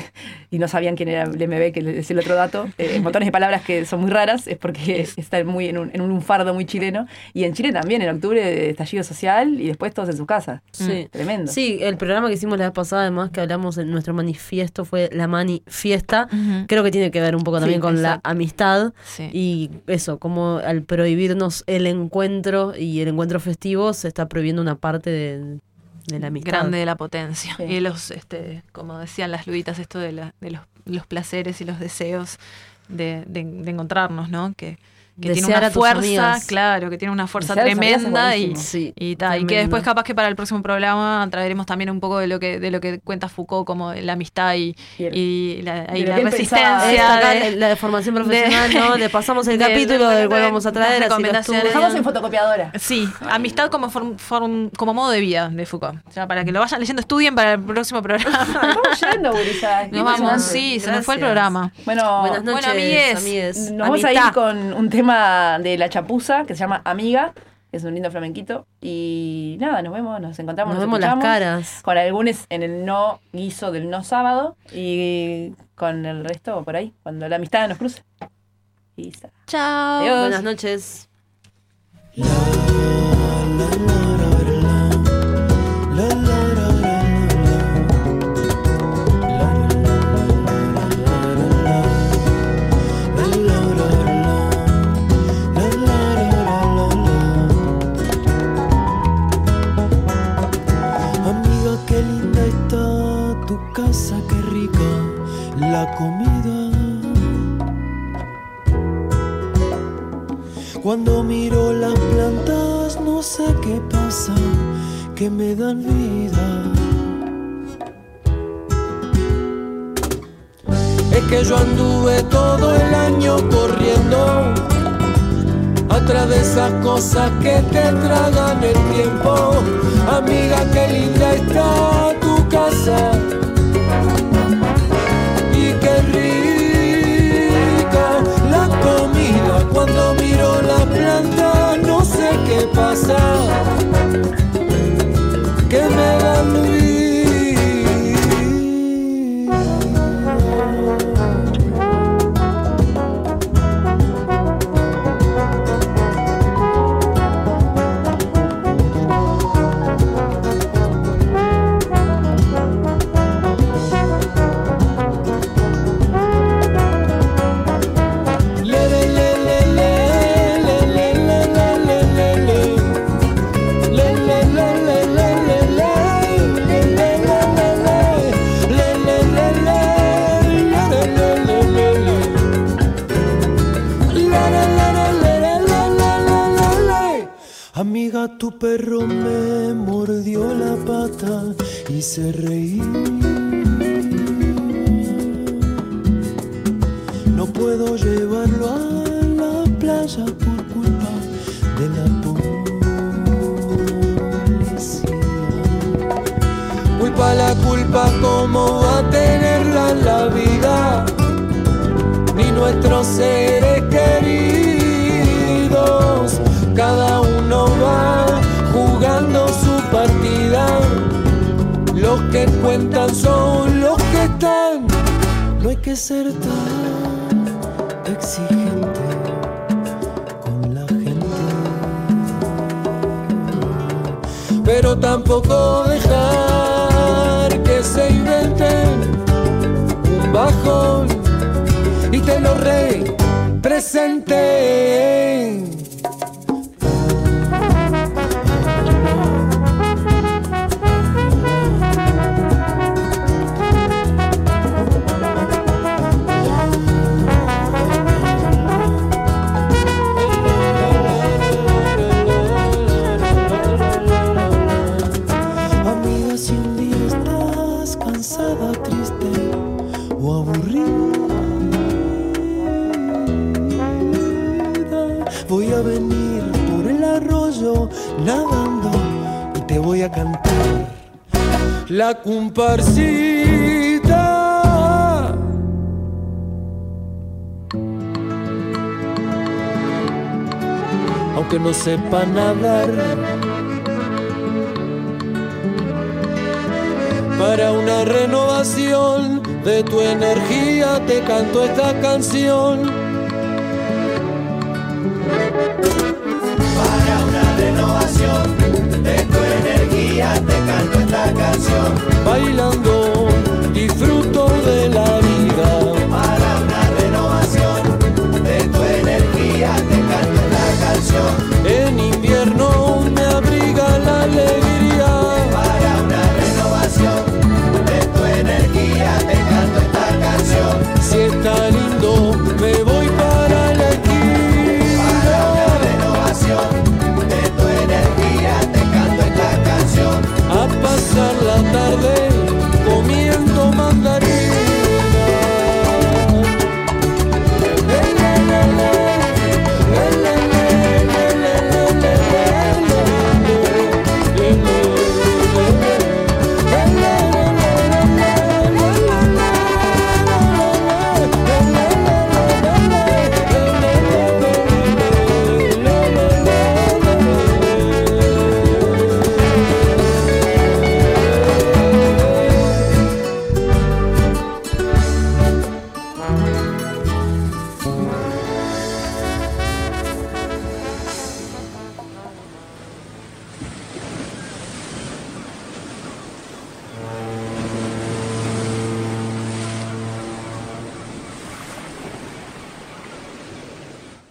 S6: y no sabían quién era el MB, que es el otro dato, eh, montones de palabras que son muy raras, es porque están muy en un, en un fardo muy chileno. Y en Chile también, en octubre, estallido social y después todos en sus casas.
S8: Sí.
S6: Tremendo.
S8: Sí, el programa que hicimos la vez pasada, además que hablamos en nuestro manifiesto, fue la mani fiesta.
S9: Ujú.
S8: Creo que tiene que ver un poco
S9: Sí,
S8: también con
S9: exacto.
S8: la amistad.
S9: Sí.
S8: Y eso, como al prohibirnos el encuentro y el encuentro festivo, se está prohibiendo una parte de, de la amistad.
S9: grande de la potencia. Y los, este, como decían las luditas, esto de, la, de los, los placeres y los deseos de, de- de encontrarnos, ¿no? Que, que tiene una fuerza, claro, que tiene una fuerza
S6: Desear
S9: tremenda y.
S8: Sí,
S9: y, ta, y que después capaz que para el próximo programa traeremos también un poco de lo que de lo que cuenta Foucault como la amistad y,
S6: Y el-
S9: y la,
S6: de
S9: resistencia.
S8: Acá,
S9: de-
S8: la de formación profesional,
S9: de-
S8: ¿no? Le pasamos el
S9: de-
S8: capítulo
S9: de-
S8: del cual
S9: de-
S8: vamos a traer, así lo.
S6: Dejamos en fotocopiadora.
S9: Sí, amistad como form- form- como modo de vida de Foucault. O sea, para que lo vayan leyendo, estudien para el próximo programa.
S6: Estamos yendo.
S9: Nos vamos, sí, se nos fue el programa.
S6: Bueno,
S8: Buenas noches,
S9: Bueno, amigues.
S8: amigues.
S6: Nos vamos a ir con un tema de la chapuza que se llama Amiga, que es un lindo flamenquito. Y nada, nos vemos, nos encontramos,
S8: Nos
S6: nos,
S8: vemos las
S6: escuchamos,
S8: caras.
S6: Con algunos en el no guiso del no sábado y con el resto por ahí, cuando la amistad nos cruce. Y.
S9: Chao.
S6: Adiós.
S8: Buenas noches.
S24: Cuando miro las plantas, no sé qué pasa, que me dan vida. Es que yo anduve todo el año corriendo atrás de esas cosas que te tragan el tiempo. Amiga, qué linda está tu casa. Cuando miro la planta, no sé qué pasa. Que me dan vida. Perro me mordió la pata y se reía. No puedo llevarlo a la playa por culpa de la policía. Culpa la culpa, ¿cómo va a tenerla la vida? Ni nuestros seres queridos. Cada uno va cantan son los que están. No hay que ser tan exigente con la gente, pero tampoco dejar que se inventen un bajón y te lo representen. la comparsita. Aunque no sepa nadar, para una renovación de tu energía te canto esta canción. Para una renovación Bailando